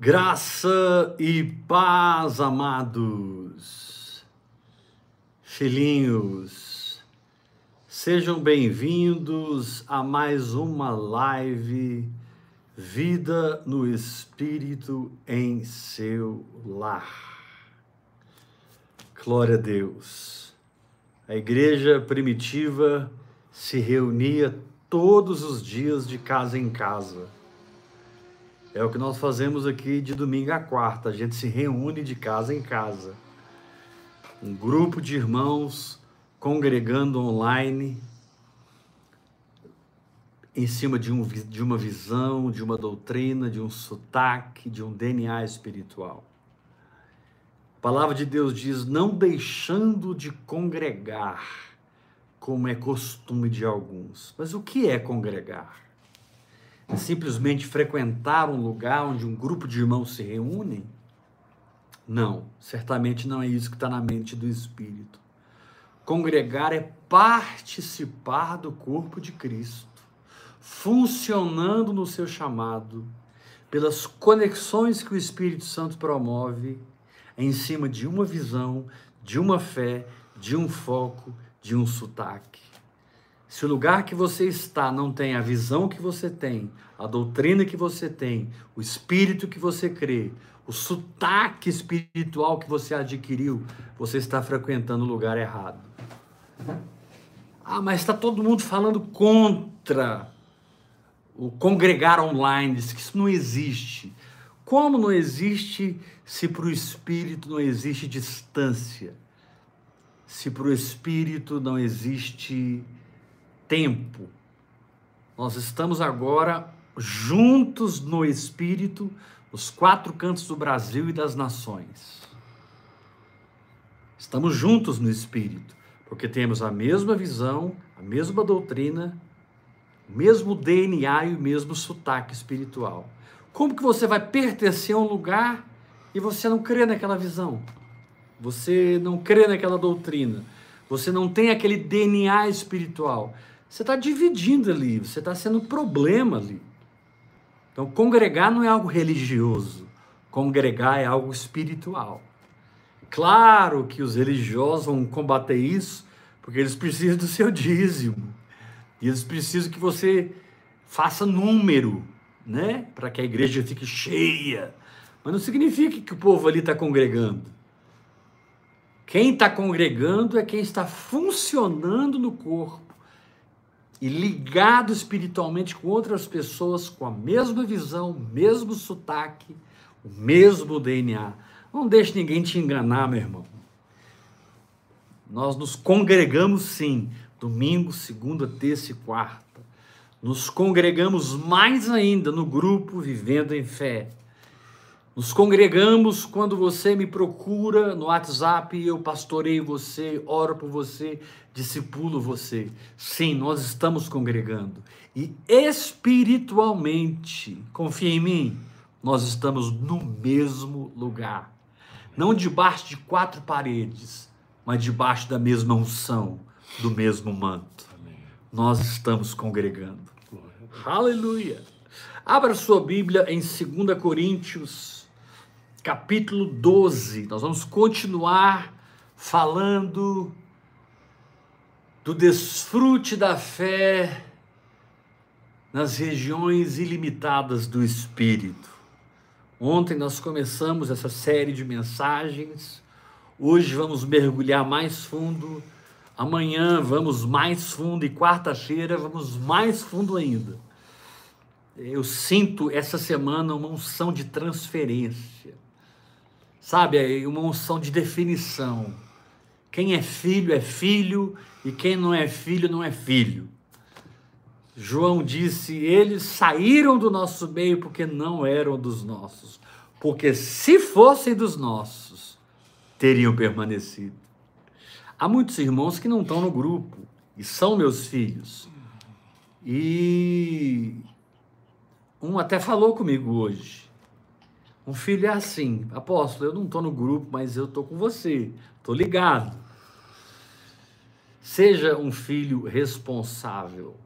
Graça e paz, amados, filhinhos, sejam bem-vindos a mais uma live Vida no Espírito em seu lar. Glória a Deus. A igreja primitiva se reunia todos os dias de casa em casa é o que nós fazemos aqui de domingo a quarta. A gente se reúne de casa em casa. Um grupo de irmãos congregando online em cima de, um, de uma visão, de uma doutrina, de um sotaque, de um DNA espiritual. A palavra de Deus diz: não deixando de congregar, como é costume de alguns. Mas o que é congregar? Simplesmente frequentar um lugar onde um grupo de irmãos se reúnem? Não, certamente não é isso que está na mente do Espírito. Congregar é participar do corpo de Cristo, funcionando no seu chamado, pelas conexões que o Espírito Santo promove em cima de uma visão, de uma fé, de um foco, de um sotaque. Se o lugar que você está não tem a visão que você tem, a doutrina que você tem, o espírito que você crê, o sotaque espiritual que você adquiriu, você está frequentando o lugar errado. Ah, mas está todo mundo falando contra o congregar online, diz que isso não existe. Como não existe se para o espírito não existe distância? Se para o espírito não existe tempo. Nós estamos agora juntos no Espírito, os quatro cantos do Brasil e das nações. Estamos juntos no Espírito, porque temos a mesma visão, a mesma doutrina, o mesmo DNA e o mesmo sotaque espiritual. Como que você vai pertencer a um lugar e você não crê naquela visão? Você não crê naquela doutrina? Você não tem aquele DNA espiritual? Você está dividindo ali, você está sendo problema ali. Então, congregar não é algo religioso, congregar é algo espiritual. Claro que os religiosos vão combater isso, porque eles precisam do seu dízimo. E eles precisam que você faça número, né? Para que a igreja fique cheia. Mas não significa que o povo ali está congregando. Quem está congregando é quem está funcionando no corpo e ligado espiritualmente com outras pessoas com a mesma visão, o mesmo sotaque, o mesmo DNA. Não deixe ninguém te enganar, meu irmão. Nós nos congregamos sim, domingo, segunda, terça e quarta. Nos congregamos mais ainda no grupo Vivendo em Fé. Nos congregamos quando você me procura no WhatsApp, eu pastoreio você, oro por você, discipulo você. Sim, nós estamos congregando. E espiritualmente, confia em mim, nós estamos no mesmo lugar. Não debaixo de quatro paredes, mas debaixo da mesma unção, do mesmo manto. Nós estamos congregando. Aleluia. Abra sua Bíblia em 2 Coríntios capítulo 12. Nós vamos continuar falando do desfrute da fé nas regiões ilimitadas do Espírito. Ontem nós começamos essa série de mensagens, hoje vamos mergulhar mais fundo, amanhã vamos mais fundo e quarta-feira vamos mais fundo ainda. Eu sinto essa semana uma unção de transferência sabe, é uma unção de definição. Quem é filho é filho e quem não é filho não é filho. João disse: eles saíram do nosso meio porque não eram dos nossos. Porque se fossem dos nossos, teriam permanecido. Há muitos irmãos que não estão no grupo e são meus filhos. E um até falou comigo hoje. Um filho é assim, apóstolo, eu não estou no grupo, mas eu estou com você, estou ligado. Seja um filho responsável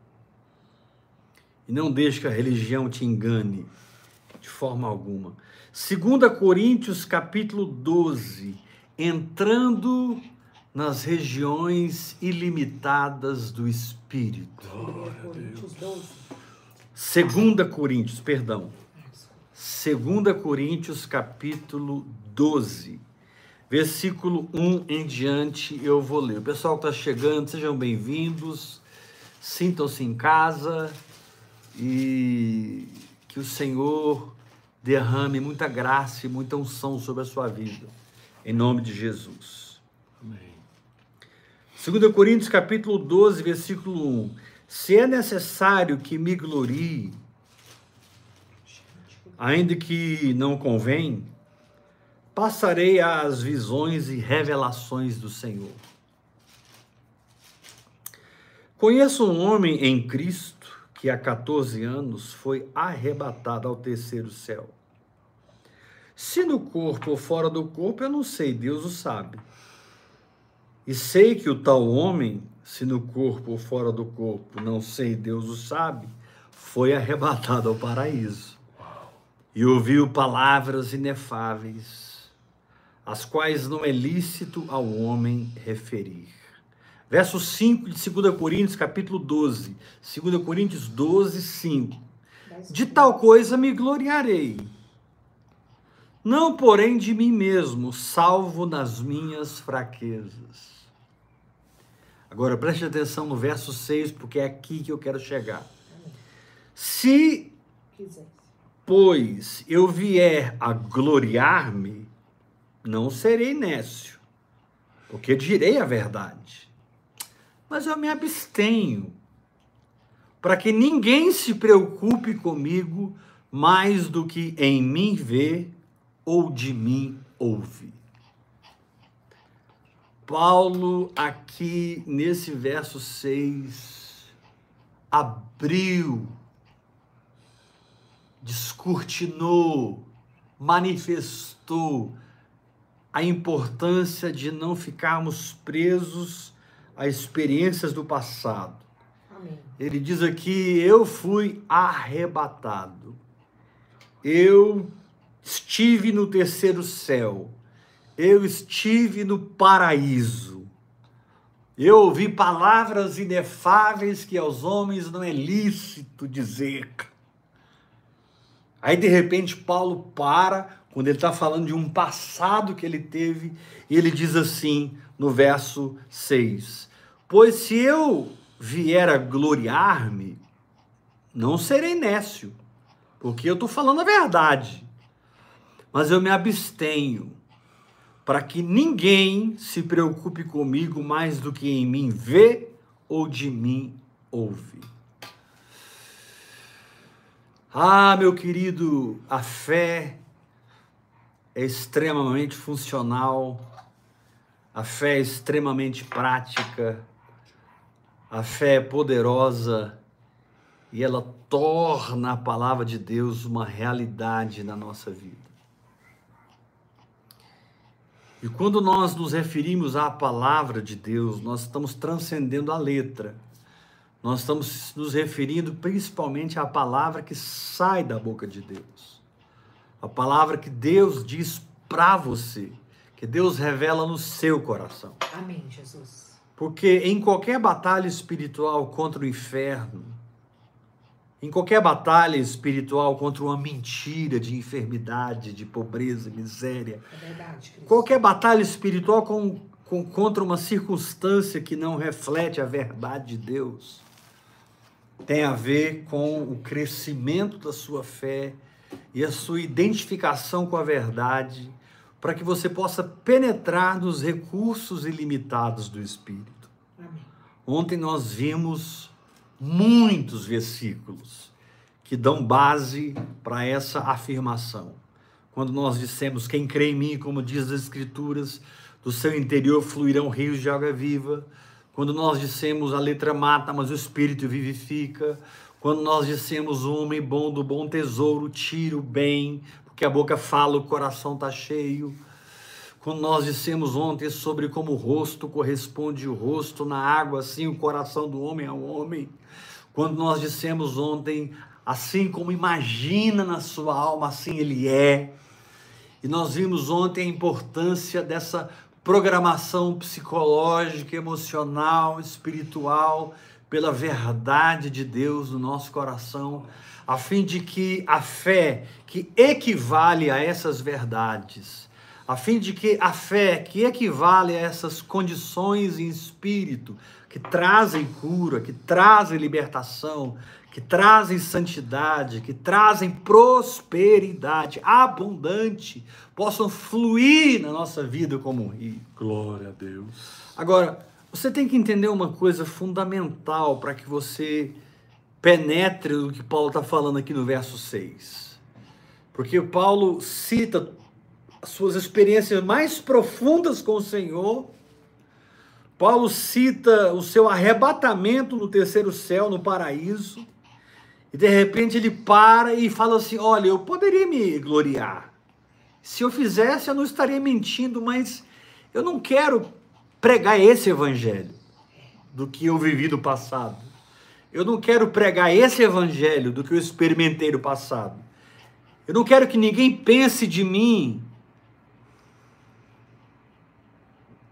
e não deixe que a religião te engane, te forma alguma. 2 Coríntios capítulo 12, entrando nas regiões ilimitadas do Espírito. 2 Coríntios, perdão. 2 Coríntios capítulo 12, versículo 1 em diante, eu vou ler. O pessoal que está chegando, sejam bem-vindos, sintam-se em casa e que o Senhor derrame muita graça e muita unção sobre a sua vida, em nome de Jesus. Amém. 2 Coríntios capítulo 12, versículo 1. Se é necessário que me glorie, ainda que não convém, passarei às visões e revelações do Senhor. Conheço um homem em Cristo que há 14 anos foi arrebatado ao terceiro céu. Se no corpo ou fora do corpo, eu não sei, Deus o sabe. E sei que o tal homem, se no corpo ou fora do corpo, não sei, Deus o sabe, foi arrebatado ao paraíso. E ouviu palavras inefáveis, as quais não é lícito ao homem referir. Verso 5 de 2 Coríntios, capítulo 12. 2 Coríntios 12, 5. De tal coisa me gloriarei não porém de mim mesmo, salvo nas minhas fraquezas. Agora preste atenção no verso 6, porque é aqui que eu quero chegar. Se, pois, eu vier a gloriar-me, não serei nécio, porque direi a verdade. Mas eu me abstenho, para que ninguém se preocupe comigo mais do que em mim ver ou de mim ouve? Paulo, aqui nesse verso 6, abriu, descortinou, manifestou a importância de não ficarmos presos a experiências do passado. Amém. Ele diz aqui: Eu fui arrebatado, eu estive no terceiro céu, eu estive no paraíso. Eu ouvi palavras inefáveis que aos homens não é lícito dizer. Aí de repente Paulo para, quando ele está falando de um passado que ele teve, ele diz assim no verso 6: Pois se eu vier a gloriar-me, não serei nécio, porque eu estou falando a verdade mas eu me abstenho para que ninguém se preocupe comigo mais do que em mim vê ou de mim ouve. Ah, meu querido, a fé é extremamente funcional, a fé é extremamente prática, a fé é poderosa e ela torna a palavra de Deus uma realidade na nossa vida. E quando nós nos referimos à palavra de Deus, nós estamos transcendendo a letra. Nós estamos nos referindo principalmente à palavra que sai da boca de Deus. A palavra que Deus diz para você, que Deus revela no seu coração. Amém, Jesus. Porque em qualquer batalha espiritual contra o inferno, em qualquer batalha espiritual contra uma mentira de enfermidade, de pobreza, miséria. É verdade, qualquer batalha espiritual com, com, contra uma circunstância que não reflete a verdade de Deus tem a ver com o crescimento da sua fé e a sua identificação com a verdade, para que você possa penetrar nos recursos ilimitados do Espírito. Amém. Ontem nós vimos muitos versículos que dão base para essa afirmação. Quando nós dissemos: Quem crê em mim, como diz as Escrituras, do seu interior fluirão rios de água viva. Quando nós dissemos: A letra mata, mas o espírito vivifica. Quando nós dissemos: O homem bom do bom tesouro tira o bem, porque a boca fala, o coração está cheio. Quando nós dissemos ontem sobre como o rosto corresponde o rosto na água, assim o coração do homem ao homem. Quando nós dissemos ontem assim como imagina na sua alma, assim ele é. E nós vimos ontem a importância dessa programação psicológica, emocional, espiritual, pela verdade de Deus no nosso coração, a fim de que a fé que equivale a essas verdades, a fim de que a fé que equivale a essas condições em espírito, que trazem cura, que trazem libertação, que trazem santidade, que trazem prosperidade abundante, possam fluir na nossa vida como um rio. Glória a Deus. Agora, você tem que entender uma coisa fundamental para que você penetre no que Paulo está falando aqui no verso 6. Porque Paulo cita as suas experiências mais profundas com o Senhor. Paulo cita o seu arrebatamento no terceiro céu, no paraíso. E de repente ele para e fala assim: Olha, eu poderia me gloriar. Se eu fizesse, eu não estaria mentindo, mas eu não quero pregar esse evangelho do que eu vivi no passado. Eu não quero pregar esse evangelho do que eu experimentei no passado. Eu não quero que ninguém pense de mim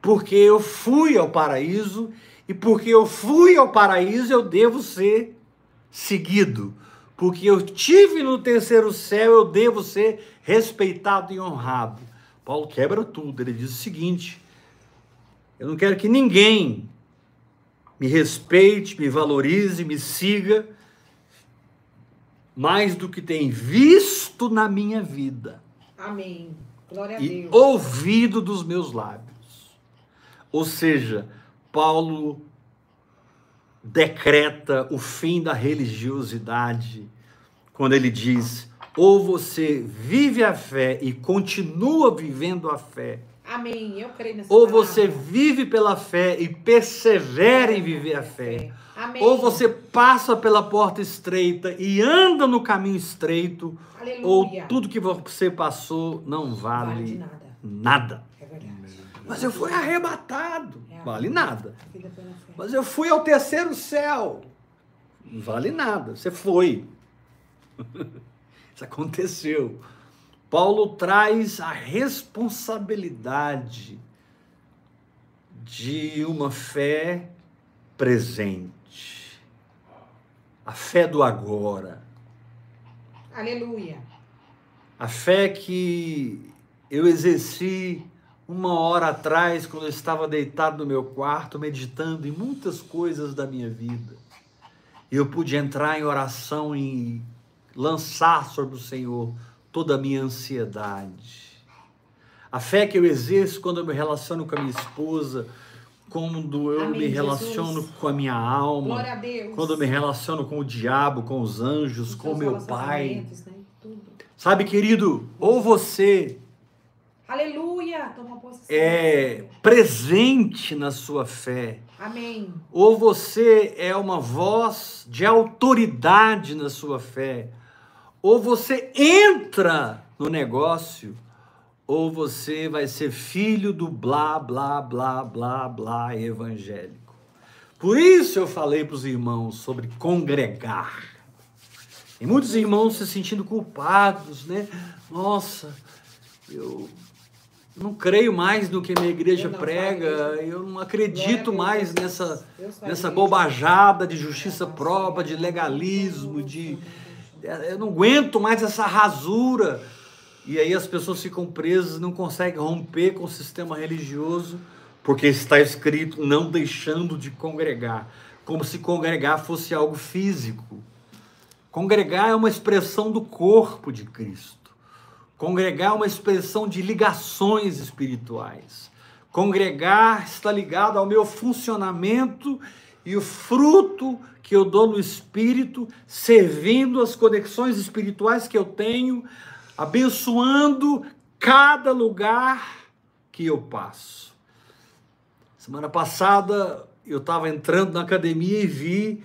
porque eu fui ao paraíso e porque eu fui ao paraíso eu devo ser seguido. Porque eu tive no terceiro céu, eu devo ser respeitado e honrado. Paulo quebra tudo. Ele diz o seguinte: eu não quero que ninguém me respeite, me valorize, me siga mais do que tem visto na minha vida. Amém. Glória a e Deus. ouvido dos meus lábios. Ou seja, Paulo decreta o fim da religiosidade quando ele diz: ou você vive a fé e continua vivendo a fé, Amém. Eu creio nessa ou palavra. você vive pela fé e persevera em viver a fé, Amém. ou você passa pela porta estreita e anda no caminho estreito, Aleluia. ou tudo que você passou não vale vale nada. nada. É verdade. Mas eu fui arrebatado. É. Vale nada. Fé. Mas eu fui ao terceiro céu. Não vale nada. Você foi. Isso aconteceu. Paulo traz a responsabilidade de uma fé presente. A fé do agora. Aleluia. A fé que eu exerci uma hora atrás, quando eu estava deitado no meu quarto, meditando em muitas coisas da minha vida. E eu pude entrar em oração e lançar sobre o Senhor toda a minha ansiedade. A fé que eu exerço quando eu me relaciono com a minha esposa, quando eu Amém, me Jesus. relaciono com a minha alma, a quando eu me relaciono com o diabo, com os anjos, Os com meu pai. né? Sabe, querido, ou você Aleluia. É presente na sua fé, Amém. ou você é uma voz de autoridade na sua fé, ou você entra no negócio, ou você vai ser filho do blá, blá, blá, blá, blá evangélico. Por isso eu falei para os irmãos sobre congregar. E muitos irmãos se sentindo culpados, né? Nossa, eu não creio mais no que minha igreja Eu prega, eu não acredito mais nessa, nessa bobajada de justiça própria, de legalismo, de. Eu não aguento mais essa rasura. E aí as pessoas ficam presas, não conseguem romper com o sistema religioso, porque está escrito não deixando de congregar, como se congregar fosse algo físico. Congregar é uma expressão do corpo de Cristo. Congregar é uma expressão de ligações espirituais. Congregar está ligado ao meu funcionamento e o fruto que eu dou no espírito, servindo as conexões espirituais que eu tenho, abençoando cada lugar que eu passo. Semana passada eu estava entrando na academia e vi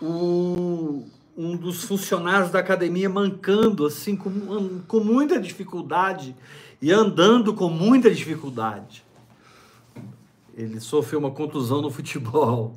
o, um dos funcionários da academia mancando, assim, com, com muita dificuldade e andando com muita dificuldade. Ele sofreu uma contusão no futebol.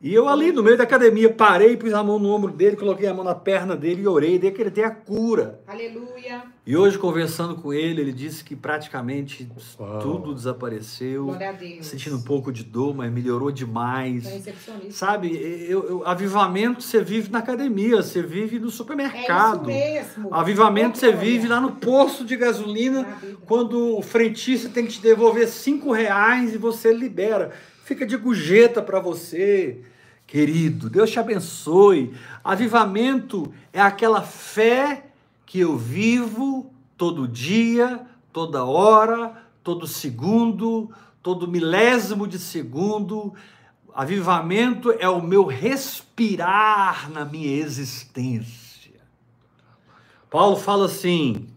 E eu ali no meio da academia parei, pus a mão no ombro dele, coloquei a mão na perna dele e orei, dei que ele tenha a cura. Aleluia. E hoje, conversando com ele, ele disse que praticamente Uau. tudo desapareceu, Glória a Deus. sentindo um pouco de dor, mas melhorou demais. Recepcionista. Sabe, eu, eu- avivamento você vive na academia, você vive no É isso supermercado. mesmo. Avivamento você Glória. vive lá no posto de gasolina, quando o frentista tem que te devolver cinco reais e você libera. Fica de gorjeta para você, querido. Deus te abençoe. Avivamento é aquela fé que eu vivo todo dia, toda hora, todo segundo, todo milésimo de segundo. Avivamento é o meu respirar na minha existência. Paulo fala assim: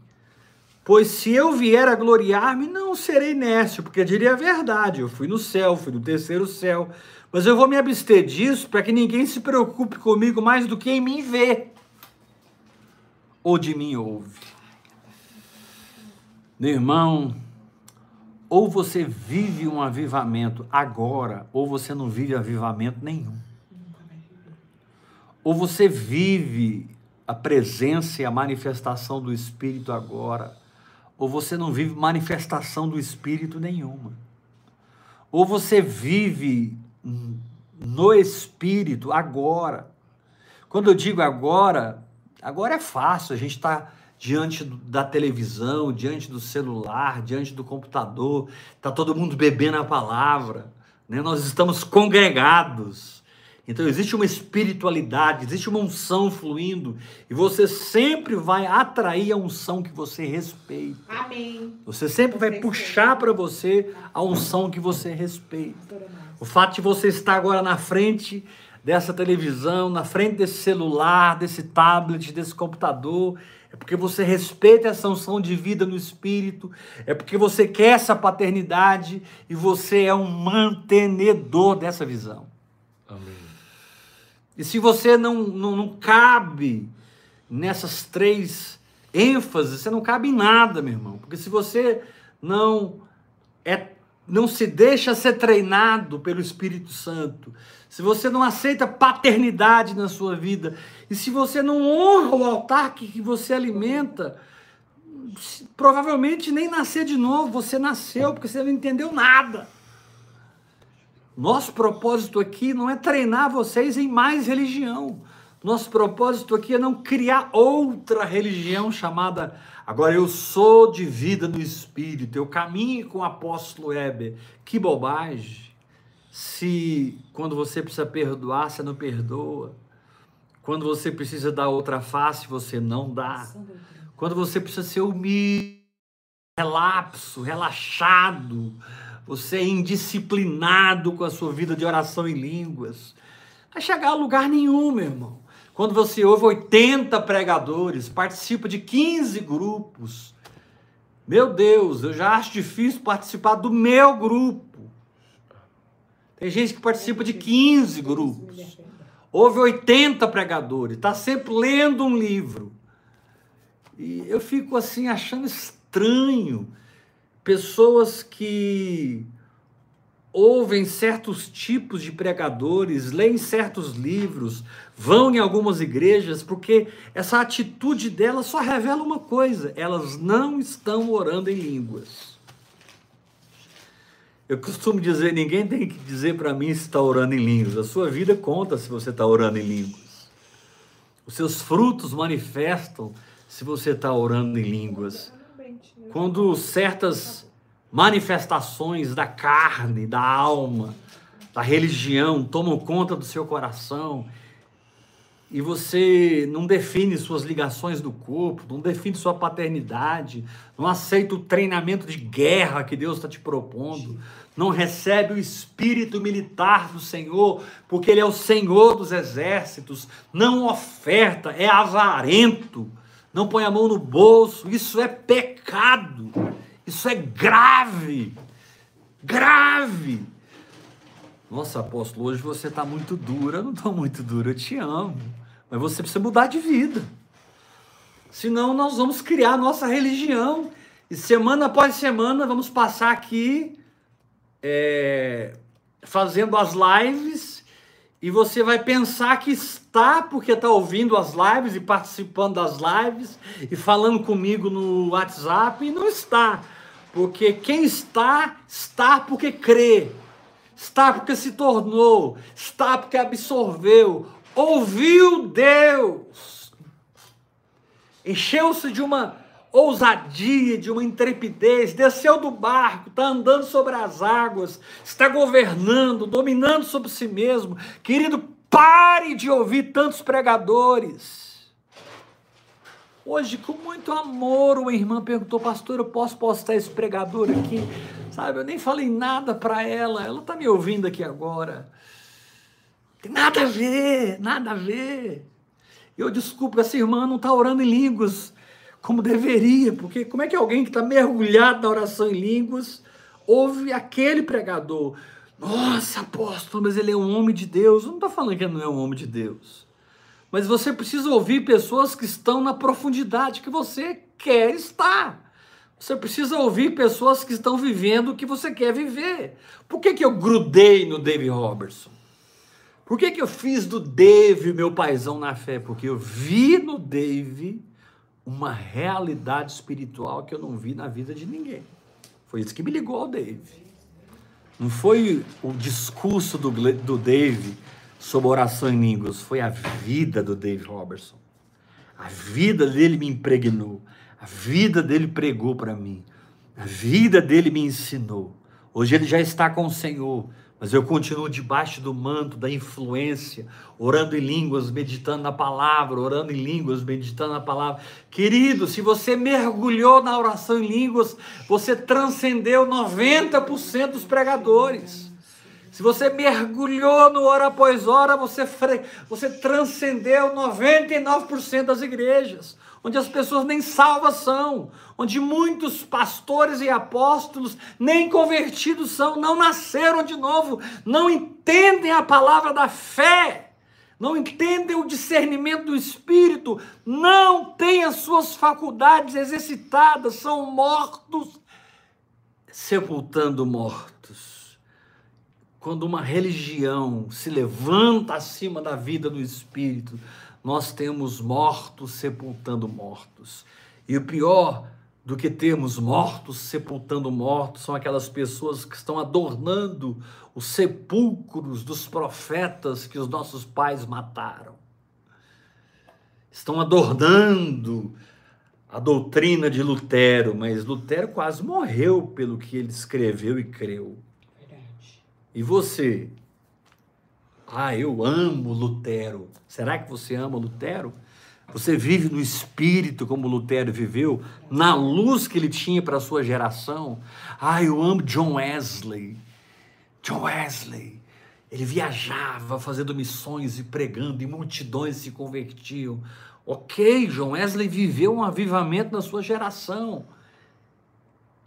Pois se eu vier a gloriar-me, não serei nécio, porque diria a verdade. Eu fui no céu, fui no terceiro céu. Mas eu vou me abster disso para que ninguém se preocupe comigo mais do que em mim vê ou de mim ouve. Meu irmão, ou você vive um avivamento agora, ou você não vive avivamento nenhum. Ou você vive a presença e a manifestação do Espírito agora, ou você não vive manifestação do Espírito nenhuma. Ou você vive no Espírito agora. Quando eu digo agora, agora é fácil, a gente está diante da televisão, diante do celular, diante do computador, está todo mundo bebendo a palavra, né? nós estamos congregados. Então existe uma espiritualidade, existe uma unção fluindo, e você sempre vai atrair a unção que você respeita. Amém. Você sempre vai puxar para você a unção que você respeita. O fato de você estar agora na frente dessa televisão, na frente desse celular, desse tablet, desse computador, é porque você respeita essa unção de vida no espírito, é porque você quer essa paternidade e você é um mantenedor dessa visão. Amém. E se você não, não, não cabe nessas três ênfases, você não cabe em nada, meu irmão. Porque se você não é não se deixa ser treinado pelo Espírito Santo, se você não aceita paternidade na sua vida, e se você não honra o altar que, que você alimenta, provavelmente nem nascer de novo, você nasceu porque você não entendeu nada. Nosso propósito aqui não é treinar vocês em mais religião. Nosso propósito aqui é não criar outra religião chamada. Agora eu sou de vida no espírito, eu caminho com o apóstolo Heber. Que bobagem! Se quando você precisa perdoar, você não perdoa. Quando você precisa dar outra face, você não dá. Quando você precisa ser humilde, relapso, relaxado, você é indisciplinado com a sua vida de oração em línguas, vai chegar a lugar nenhum, meu irmão. Quando você ouve 80 pregadores, participa de 15 grupos, meu Deus, eu já acho difícil participar do meu grupo. Tem gente que participa de 15 grupos. Houve 80 pregadores, está sempre lendo um livro. E eu fico assim achando estranho pessoas que ouvem certos tipos de pregadores, leem certos livros, vão em algumas igrejas, porque essa atitude delas só revela uma coisa: elas não estão orando em línguas. Eu costumo dizer, ninguém tem que dizer para mim se está orando em línguas. A sua vida conta se você está orando em línguas. Os seus frutos manifestam se você está orando em línguas. Quando certas manifestações da carne, da alma, da religião tomam conta do seu coração e você não define suas ligações do corpo, não define sua paternidade, não aceita o treinamento de guerra que Deus está te propondo, não recebe o espírito militar do Senhor, porque Ele é o Senhor dos exércitos, não oferta, é avarento, não põe a mão no bolso, isso é pecado, isso é grave, grave. Nossa, apóstolo, hoje você está muito dura. Não estou muito dura, eu te amo. Mas você precisa mudar de vida. Senão nós vamos criar a nossa religião. E semana após semana vamos passar aqui é, fazendo as lives E você vai pensar que está porque está ouvindo as lives e participando das lives e falando comigo no WhatsApp e não está. Porque quem está, está porque crê, está porque se tornou, está porque absorveu, ouviu Deus, encheu-se de uma ousadia, de uma intrepidez, desceu do barco, está andando sobre as águas, está governando, dominando sobre si mesmo. Querido, pare de ouvir tantos pregadores. Hoje, com muito amor, uma irmã perguntou, pastor, eu posso postar esse pregador aqui? Sabe, eu nem falei nada para ela, ela está me ouvindo aqui agora. Tem nada a ver, nada a ver. Eu desculpo, essa irmã não está orando em línguas como deveria, porque como é que alguém que está mergulhado na oração em línguas ouve aquele pregador? Nossa, apóstolo, mas ele é um homem de Deus. Eu não estou falando que ele não é um homem de Deus. Mas você precisa ouvir pessoas que estão na profundidade que você quer estar. Você precisa ouvir pessoas que estão vivendo o que você quer viver. Por que, que eu grudei no David Robertson? Por que, que eu fiz do Dave meu paizão na fé? Porque eu vi no Dave uma realidade espiritual que eu não vi na vida de ninguém. Foi isso que me ligou ao Dave. Não foi o discurso do, do Dave sobre oração em línguas, foi a vida do Dave Robertson. A vida dele me impregnou, a vida dele pregou para mim, a vida dele me ensinou. Hoje ele já está com o Senhor, mas eu continuo debaixo do manto da influência, orando em línguas, meditando na palavra, orando em línguas, meditando na palavra. Querido, se você mergulhou na oração em línguas, você transcendeu 90% dos pregadores. Se você mergulhou no hora após hora, você, você transcendeu 99% das igrejas onde as pessoas nem salvas são, onde muitos pastores e apóstolos nem convertidos são, não nasceram de novo, não entendem a palavra da fé, não entendem o discernimento do espírito, não têm as suas faculdades exercitadas, são mortos, sepultando mortos. Quando uma religião se levanta acima da vida do espírito, nós temos mortos sepultando mortos. E o pior do que termos mortos sepultando mortos são aquelas pessoas que estão adornando os sepulcros dos profetas que os nossos pais mataram. Estão adornando a doutrina de Lutero, mas Lutero quase morreu pelo que ele escreveu e creu. Verdade. E você ah, eu amo Lutero. Será que você ama Lutero? Você vive no espírito como Lutero viveu, na luz que ele tinha para a sua geração. Ah, eu amo John Wesley. John Wesley. Ele viajava fazendo missões e pregando, e multidões se convertiam. Ok, John Wesley viveu um avivamento na sua geração.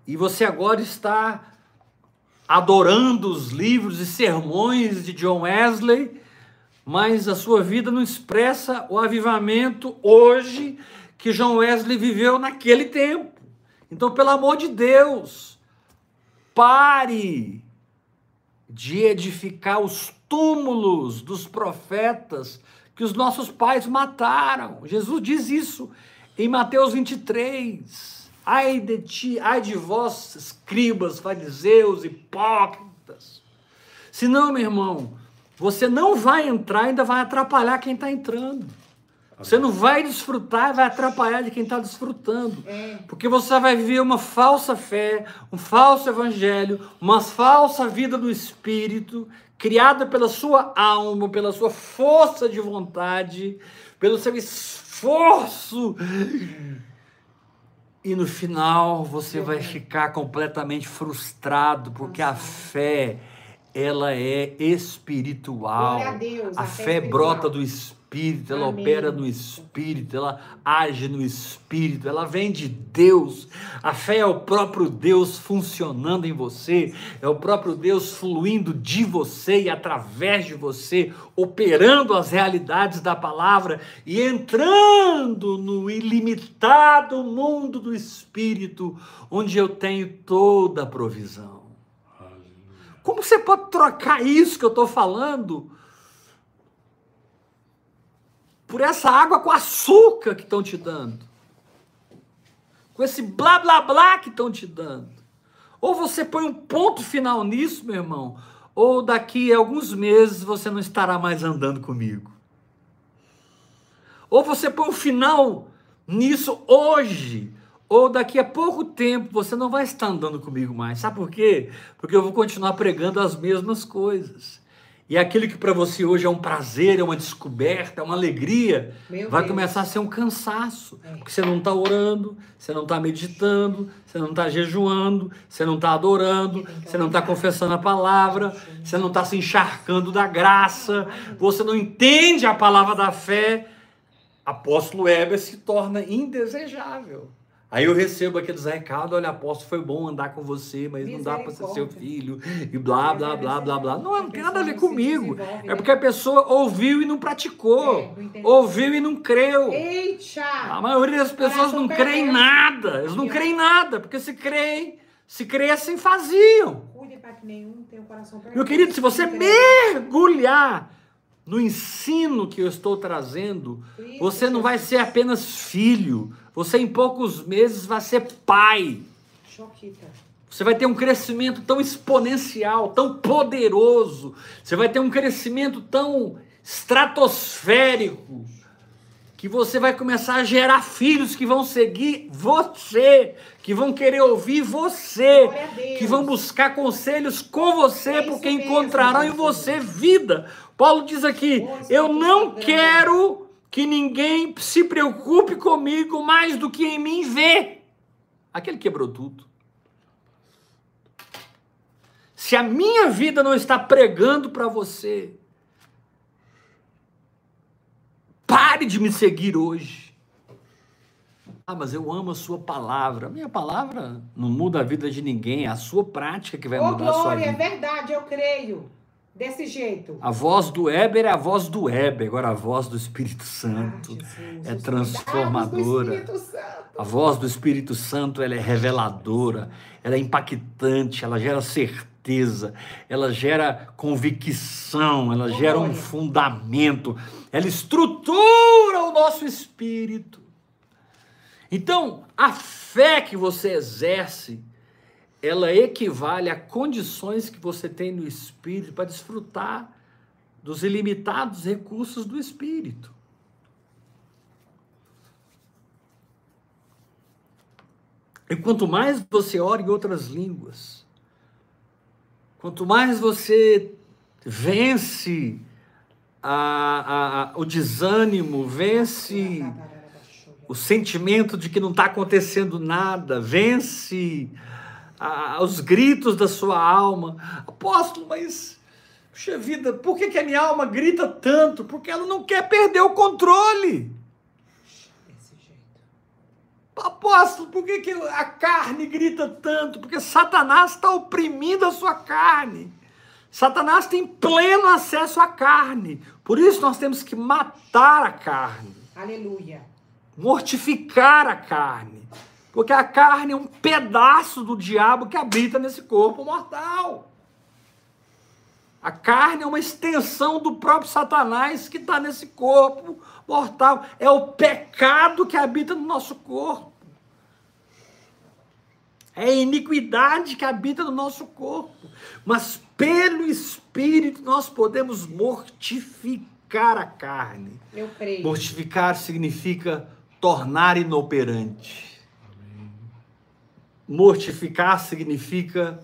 E você agora está adorando os livros e sermões de John Wesley, mas a sua vida não expressa o avivamento hoje que John Wesley viveu naquele tempo. Então, pelo amor de Deus, pare de edificar os túmulos dos profetas que os nossos pais mataram. Jesus diz isso em Mateus 23. Ai de ti, ai de vós, escribas, fariseus, hipócritas. Senão, meu irmão, você não vai entrar, ainda vai atrapalhar quem está entrando. Você não vai desfrutar, vai atrapalhar de quem está desfrutando. É. Porque você vai viver uma falsa fé, um falso evangelho, uma falsa vida do espírito, criada pela sua alma, pela sua força de vontade, pelo seu esforço e no final você vai ficar completamente frustrado, porque a fé, ela é espiritual. A, Deus, a, a, fé, fé brota do Espírito Espírito, ela Amém. opera no Espírito, ela age no Espírito, ela vem de Deus. A fé é o próprio Deus funcionando em você, é o próprio Deus fluindo de você e através de você, operando as realidades da palavra e entrando no ilimitado mundo do Espírito, onde eu tenho toda a provisão. Como você pode trocar isso que eu estou falando? Por essa água com açúcar que estão te dando. Com esse blá blá blá que estão te dando. Ou você põe um ponto final nisso, meu irmão, ou daqui a alguns meses você não estará mais andando comigo. Ou você põe um final nisso hoje, ou daqui a pouco tempo você não vai estar andando comigo mais. Sabe por quê? Porque eu vou continuar pregando as mesmas coisas. E aquilo que para você hoje é um prazer, é uma descoberta, é uma alegria, Meu vai Deus. começar a ser um cansaço. É. Porque você não está orando, você não está meditando, você não está jejuando, você não está adorando, você não está confessando a palavra, você não está se encharcando da graça, você não entende a palavra da fé. Apóstolo Heber se torna indesejável. Aí eu recebo aqueles recados, olha, apóstolo, foi bom andar com você, mas não dá para ser seu filho, e blá, blá, blá, blá, blá. Não, não tem nada a ver comigo. É porque a pessoa ouviu e não praticou, É, ouviu e não creu. A Eita! maioria das pessoas não crê em nada, eles não creem em nada, porque se creem, se crescem, faziam. Cuide para que nenhum tenha o coração perverso. Meu querido, se você mergulhar no ensino que eu estou trazendo, você não vai ser apenas filho, você em poucos meses vai ser pai. Choquita. Você vai ter um crescimento tão exponencial, tão poderoso, você vai ter um crescimento tão estratosférico, que você vai começar a gerar filhos que vão seguir você, que vão querer ouvir você, que vão buscar conselhos com você, É porque mesmo, encontrarão em Jesus. você vida. Paulo diz aqui: Espírito Eu não quero que ninguém se preocupe comigo mais do que em mim vê. Aquele quebrou tudo. Se a minha vida não está pregando para você, pare de me seguir hoje. Ah, mas eu amo a sua palavra. Minha palavra não muda a vida de ninguém, é a sua prática que vai mudar a sua glória, é vida. verdade, eu creio. Desse jeito. A voz do Heber é a voz do Heber, agora a voz do Espírito Santo Ah, Jesus, é transformadora. Espírito Santo. A voz do Espírito Santo ela é reveladora, ela é impactante, ela gera certeza, ela gera convicção, ela gera um fundamento, ela estrutura o nosso espírito. Então, a fé que você exerce, ela equivale a condições que você tem no espírito para desfrutar dos ilimitados recursos do espírito. E quanto mais você ora em outras línguas, quanto mais você vence a- a- a- o desânimo, vence o sentimento de que não está acontecendo nada, vence a- os gritos da sua alma. Apóstolo, mas, puxa vida, por que, que a minha alma grita tanto? Porque ela não quer perder o controle. Desse jeito. Apóstolo, por que, que a carne grita tanto? Porque Satanás está oprimindo a sua carne. Satanás tem pleno acesso à carne. Por isso nós temos que matar a carne, Aleluia. mortificar a carne. Porque a carne é um pedaço do diabo que habita nesse corpo mortal. A carne é uma extensão do próprio Satanás que está nesse corpo mortal. É o pecado que habita no nosso corpo. É a iniquidade que habita no nosso corpo. Mas pelo Espírito nós podemos mortificar a carne. Eu creio. Mortificar significa tornar inoperante. Mortificar significa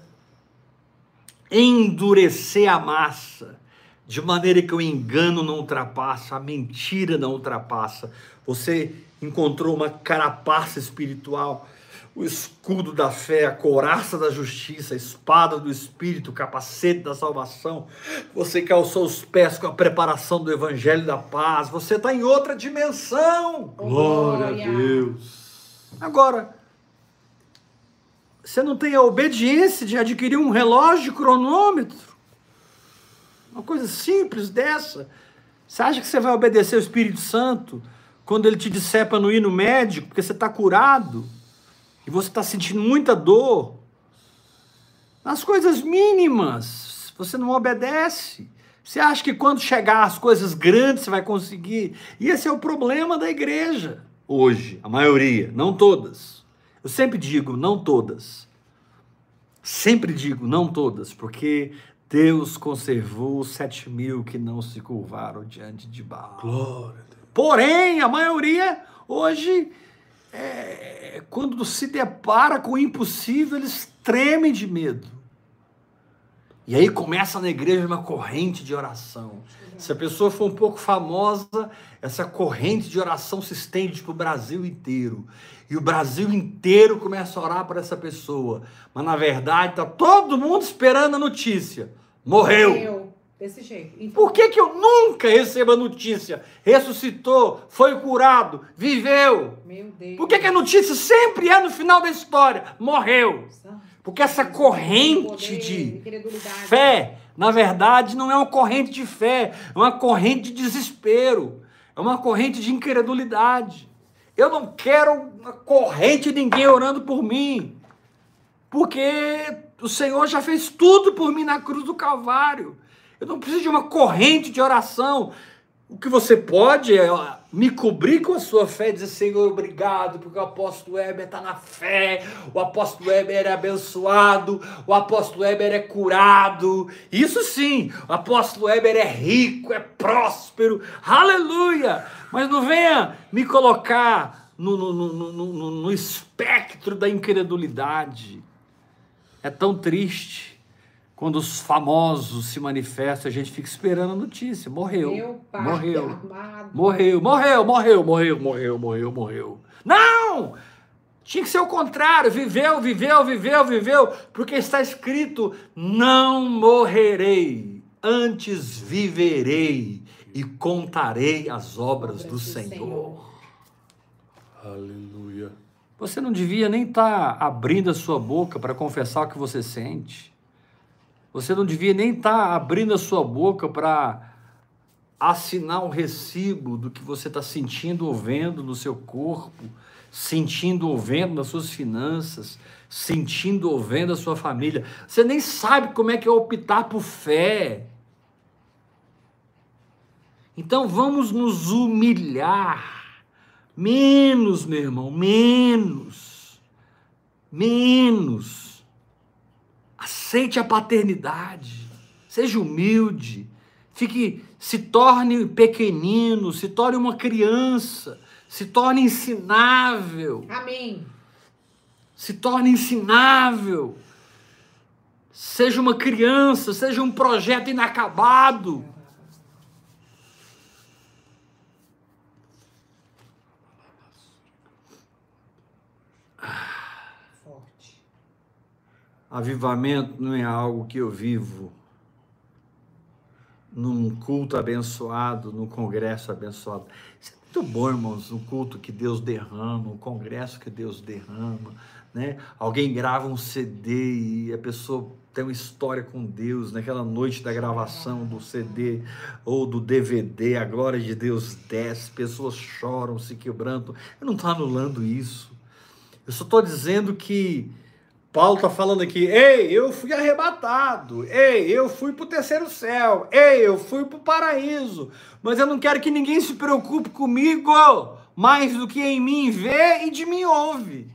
endurecer a massa, de maneira que o engano não ultrapassa, a mentira não ultrapassa. Você encontrou uma carapaça espiritual, o escudo da fé, a couraça da justiça, a espada do espírito, o capacete da salvação. Você calçou os pés com a preparação do evangelho da paz. Você está em outra dimensão. Glória a Deus. Agora, você não tem a obediência de adquirir um relógio cronômetro? Uma coisa simples dessa. Você acha que você vai obedecer o Espírito Santo quando ele te disser para não ir no médico porque você está curado e você está sentindo muita dor? Nas coisas mínimas, você não obedece. Você acha que quando chegar as coisas grandes você vai conseguir? E esse é o problema da igreja hoje, a maioria, não todas. Eu sempre digo, não todas. Sempre digo, não todas, porque Deus conservou os sete mil que não se curvaram diante de Baal. Glória. Porém, a maioria hoje, é, quando se depara com o impossível, eles tremem de medo. E aí começa na igreja uma corrente de oração. Se a pessoa for um pouco famosa, essa corrente de oração se estende para o Brasil inteiro. E o Brasil inteiro começa a orar por essa pessoa. Mas na verdade está todo mundo esperando a notícia. Morreu. Eu, desse jeito. Então, Por que, que eu nunca recebo a notícia? Ressuscitou, foi curado, viveu. Meu Deus. Por que, que a notícia sempre é no final da história? Morreu. Santo. Porque essa corrente de fé, na verdade, não é uma corrente de fé, é uma corrente de desespero, é uma corrente de incredulidade. Eu não quero uma corrente de ninguém orando por mim, porque o Senhor já fez tudo por mim na cruz do Calvário. Eu não preciso de uma corrente de oração. O que você pode é me cobrir com a sua fé e dizer, Senhor, obrigado, porque o apóstolo Weber está na fé, o apóstolo Weber é abençoado, o apóstolo Weber é curado. Isso sim, o apóstolo Weber é rico, é próspero, aleluia! Mas não venha me colocar no, no, no, no- no espectro da incredulidade. É tão triste quando os famosos se manifestam, a gente fica esperando a notícia. Morreu. Meu pai morreu. amado. Morreu, morreu, morreu, morreu, morreu, morreu, morreu. Não! Tinha que ser o contrário. Viveu, viveu, viveu, viveu. Porque está escrito: não morrerei, antes viverei e contarei as obras do Senhor. Aleluia. Você não devia nem estar abrindo a sua boca para confessar o que você sente. Você não devia nem estar abrindo a sua boca para assinar um recibo do que você está sentindo ou vendo no seu corpo, sentindo ou vendo nas suas finanças, sentindo ou vendo a sua família. Você nem sabe como é que é optar por fé. Então vamos nos humilhar. Menos, meu irmão, menos. Menos. Aceite a paternidade. Seja humilde. Fique, se torne pequenino, se torne uma criança, se torne ensinável, Amém. se torne ensinável. Seja uma criança, seja um projeto inacabado. Forte. Avivamento não é algo que eu vivo num culto abençoado, num congresso abençoado. Isso é muito bom, irmãos, um culto que Deus derrama, um congresso que Deus derrama, né? Alguém grava um CD e a pessoa tem uma história com Deus naquela noite da gravação do CD ou do DVD, a glória de Deus desce, pessoas choram, se quebrantam. Eu não estou anulando isso. Eu só estou dizendo que Paulo está falando aqui, ei, eu fui arrebatado, ei, eu fui para o terceiro céu, ei, eu fui para o paraíso, mas eu não quero que ninguém se preocupe comigo mais do que em mim vê e de mim ouve.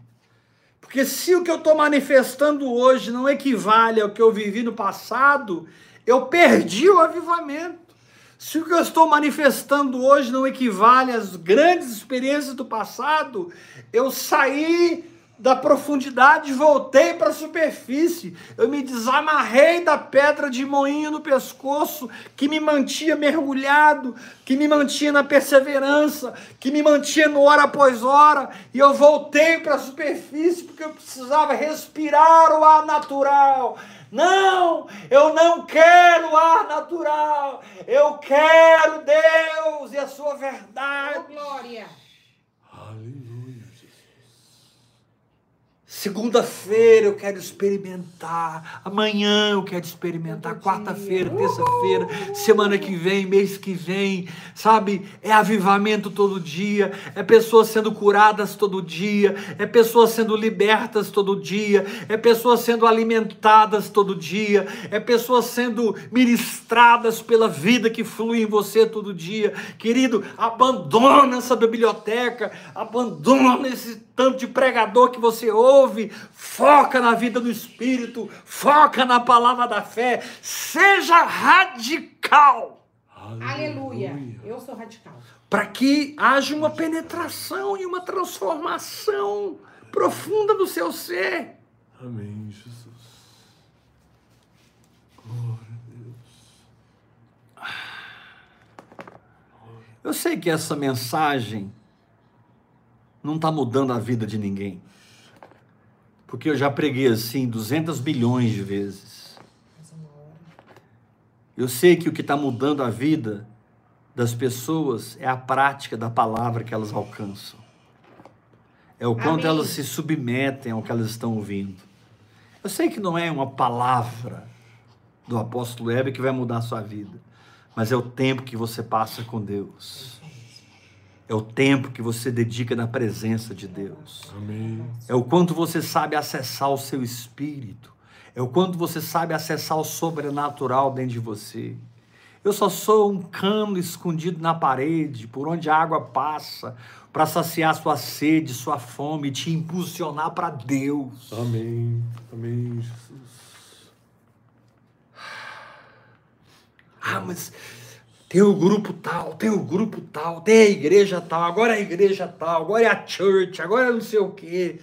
Porque se o que eu estou manifestando hoje não equivale ao que eu vivi no passado, eu perdi o avivamento. Se o que eu estou manifestando hoje não equivale às grandes experiências do passado, eu saí da profundidade voltei para a superfície. Eu me desamarrei da pedra de moinho no pescoço que me mantinha mergulhado, que me mantinha na perseverança, que me mantinha no hora após hora, e eu voltei para a superfície porque eu precisava respirar o ar natural. Não, eu não quero ar natural. Eu quero Deus e a sua Oh, verdade. glória. Aleluia. Segunda-feira eu quero experimentar. Amanhã eu quero experimentar. Quarta-feira, terça-feira, semana que vem, mês que vem. Sabe? É avivamento todo dia. É pessoas sendo curadas todo dia. É pessoas sendo libertas todo dia. É pessoas sendo alimentadas todo dia. É pessoas sendo ministradas pela vida que flui em você todo dia. Querido, abandona essa biblioteca. Abandona esse tanto de pregador que você ouve, foca na vida do Espírito, foca na palavra da fé, seja radical. Aleluia. Aleluia. Eu sou radical. Para que haja uma penetração e uma transformação profunda do seu ser. Amém, Jesus. Glória a Deus. Eu sei que essa mensagem não está mudando a vida de ninguém. Porque eu já preguei assim 200 bilhões de vezes. Eu sei que o que está mudando a vida das pessoas é a prática da palavra que elas alcançam. É o quanto Amém. elas se submetem ao que elas estão ouvindo. Eu sei que não é uma palavra do apóstolo Heber que vai mudar a sua vida, mas é o tempo que você passa com Deus. É o tempo que você dedica na presença de Deus. Amém. É o quanto você sabe acessar o seu espírito. É o quanto você sabe acessar o sobrenatural dentro de você. Eu só sou um cano escondido na parede, por onde a água passa, para saciar sua sede, sua fome, e te impulsionar para Deus. Amém. Amém, Jesus. Ah, mas tem o grupo tal, tem o grupo tal, tem a igreja tal, agora é a igreja tal, agora é a church, agora é não sei o quê.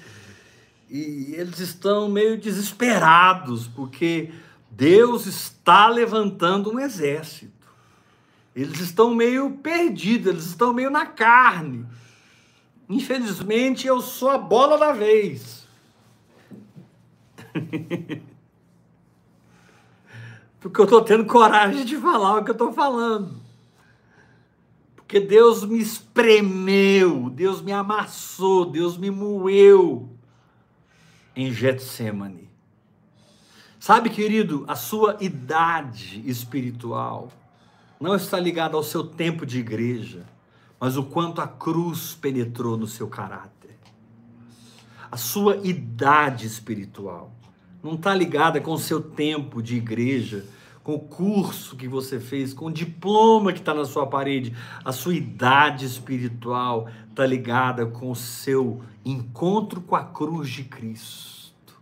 E eles estão meio desesperados, porque Deus está levantando um exército. Eles estão meio perdidos, eles estão meio na carne. Infelizmente, eu sou a bola da vez. Porque eu estou tendo coragem de falar o que eu estou falando. Porque Deus me espremeu, Deus me amassou, Deus me moeu em Getsemane. Sabe, querido, a sua idade espiritual não está ligada ao seu tempo de igreja, mas o quanto a cruz penetrou no seu caráter. A sua idade espiritual não está ligada com o seu tempo de igreja, com o curso que você fez, com o diploma que está na sua parede. A sua idade espiritual está ligada com o seu encontro com a cruz de Cristo,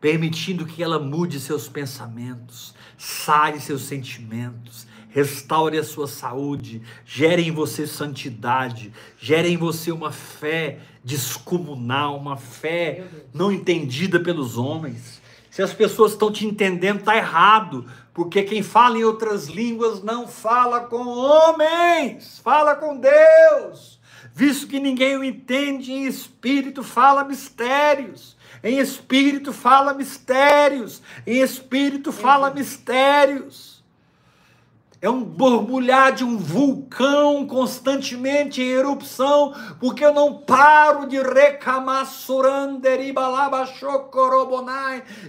permitindo que ela mude seus pensamentos, sare seus sentimentos, restaure a sua saúde, gere em você santidade, gere em você uma fé descomunal, uma fé não entendida pelos homens. Se as pessoas estão te entendendo, está errado, porque quem fala em outras línguas não fala com homens, fala com Deus. Visto que ninguém o entende, em espírito fala mistérios. Em espírito fala mistérios. Em espírito fala mistérios é um borbulhar de um vulcão constantemente em erupção, porque eu não paro de recamar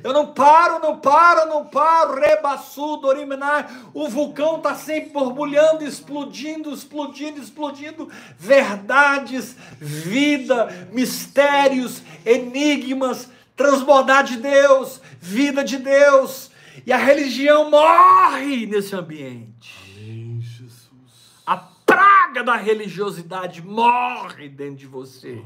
Eu não paro, não paro, não paro, rebassudoriminai. O vulcão está sempre borbulhando, explodindo, explodindo, explodindo. Verdades, vida, mistérios, enigmas, transbordar de Deus, vida de Deus e a religião morre nesse ambiente. Amém, Jesus. A praga da religiosidade morre dentro de você.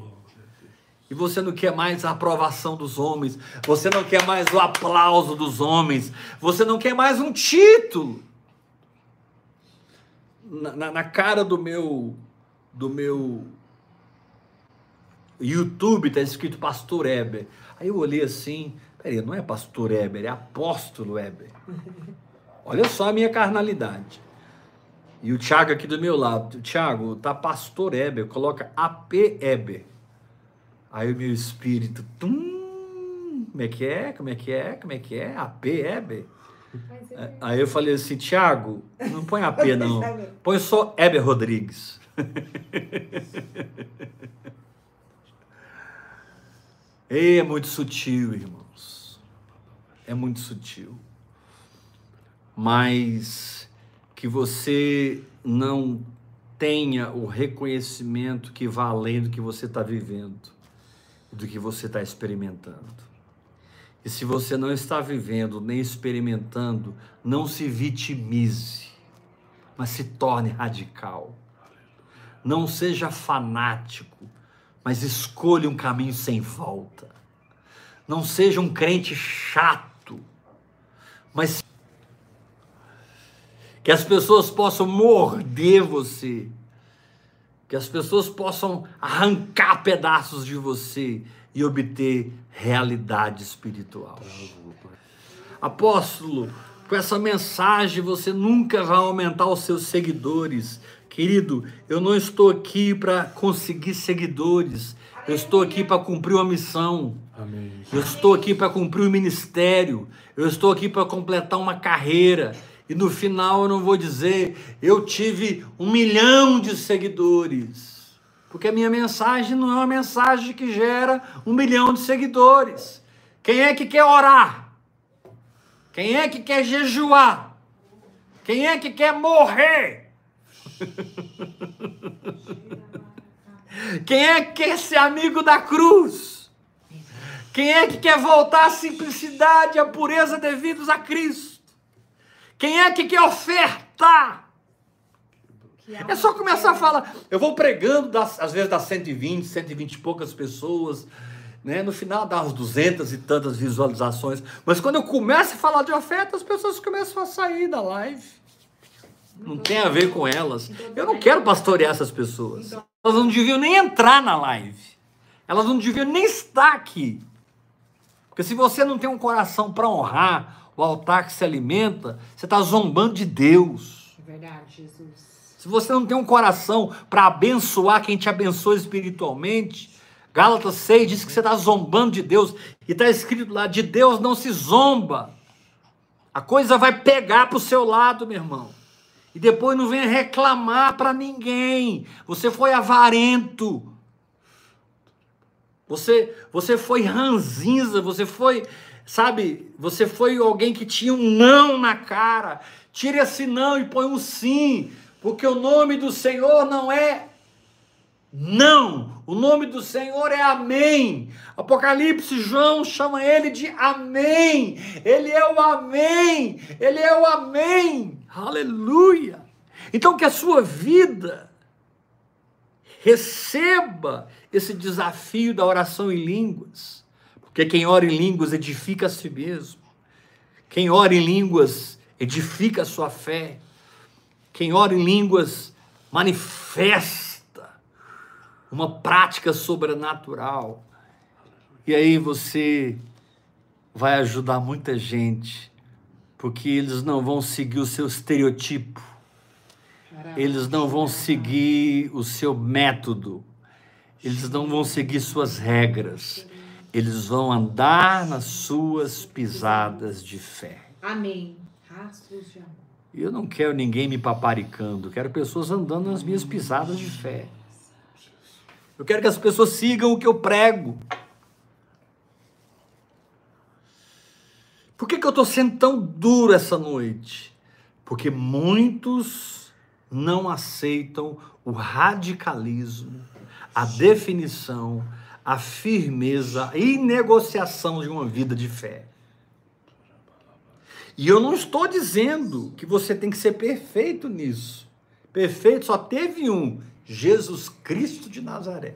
E você não quer mais a aprovação dos homens, você não quer mais o aplauso dos homens, você não quer mais um título. Na, na, na cara do meu do meu YouTube está escrito Pastor Eber. Aí eu olhei assim, Peraí, não é pastor Heber, é apóstolo Heber. Olha só a minha carnalidade. E o Thiago aqui do meu lado. Thiago, tá pastor Heber, coloca AP Heber. Aí o meu espírito, tum, como é que é? Como é que é? Como é que é? AP Heber? É, aí eu falei assim, Thiago, não põe AP não. Põe só Heber Rodrigues. É muito sutil, irmãos. É muito sutil. Mas que você não tenha o reconhecimento que vá além do que você está vivendo, do que você está experimentando. E se você não está vivendo nem experimentando, não se vitimize, mas se torne radical. Não seja fanático, mas escolha um caminho sem volta. Não seja um crente chato, mas que as pessoas possam morder você, que as pessoas possam arrancar pedaços de você e obter realidade espiritual. Apóstolo, com essa mensagem você nunca vai aumentar os seus seguidores. Querido, eu não estou aqui para conseguir seguidores. Eu estou aqui para cumprir uma missão. Amém. Eu estou aqui para cumprir um ministério. Eu estou aqui para completar uma carreira. E no final eu não vou dizer, eu tive um milhão de seguidores. Porque a minha mensagem não é uma mensagem que gera um milhão de seguidores. Quem é que quer orar? Quem é que quer jejuar? Quem é que quer morrer? Quem é que quer ser amigo da cruz? Quem é que quer voltar à simplicidade e à pureza devidos a Cristo? Quem é que quer ofertar? É só começar a falar. Eu vou pregando, das, às vezes dá 120, 120 e poucas pessoas. Né? No final dá uns 200 e tantas visualizações. Mas quando eu começo a falar de oferta, as pessoas começam a sair da live. Não tem a ver com elas. Eu não quero pastorear essas pessoas. Elas não deviam nem entrar na live. Elas não deviam nem estar aqui. Porque se você não tem um coração para honrar o altar que se alimenta, você está zombando de Deus. É verdade, Jesus. Se você não tem um coração para abençoar quem te abençoa espiritualmente, Gálatas 6 diz que você está zombando de Deus. E está escrito lá: de Deus não se zomba. A coisa vai pegar para o seu lado, meu irmão. E depois não venha reclamar para ninguém. Você foi avarento. Você, você foi ranzinza, você foi Sabe, você foi alguém que tinha um não na cara. Tire esse não e põe um sim, porque o nome do Senhor não é não. O nome do Senhor é Amém. Apocalipse, João chama ele de Amém. Ele é o Amém. Ele é o Amém. Aleluia. Então que a sua vida receba esse desafio da oração em línguas porque quem ora em línguas edifica a si mesmo. Quem ora em línguas edifica a sua fé. Quem ora em línguas manifesta uma prática sobrenatural. E aí você vai ajudar muita gente, porque eles não vão seguir o seu estereotipo. Eles não vão seguir o seu método. Eles não vão seguir suas regras eles vão andar nas suas pisadas de fé. Amém. Rastros de amor. Eu não quero ninguém me paparicando, quero pessoas andando nas minhas pisadas de fé. Eu quero que as pessoas sigam o que eu prego. Por que, que eu estou sendo tão duro essa noite? Porque muitos não aceitam o radicalismo, a definição a firmeza e negociação de uma vida de fé. E eu não estou dizendo que você tem que ser perfeito nisso. Perfeito só teve um, Jesus Cristo de Nazaré.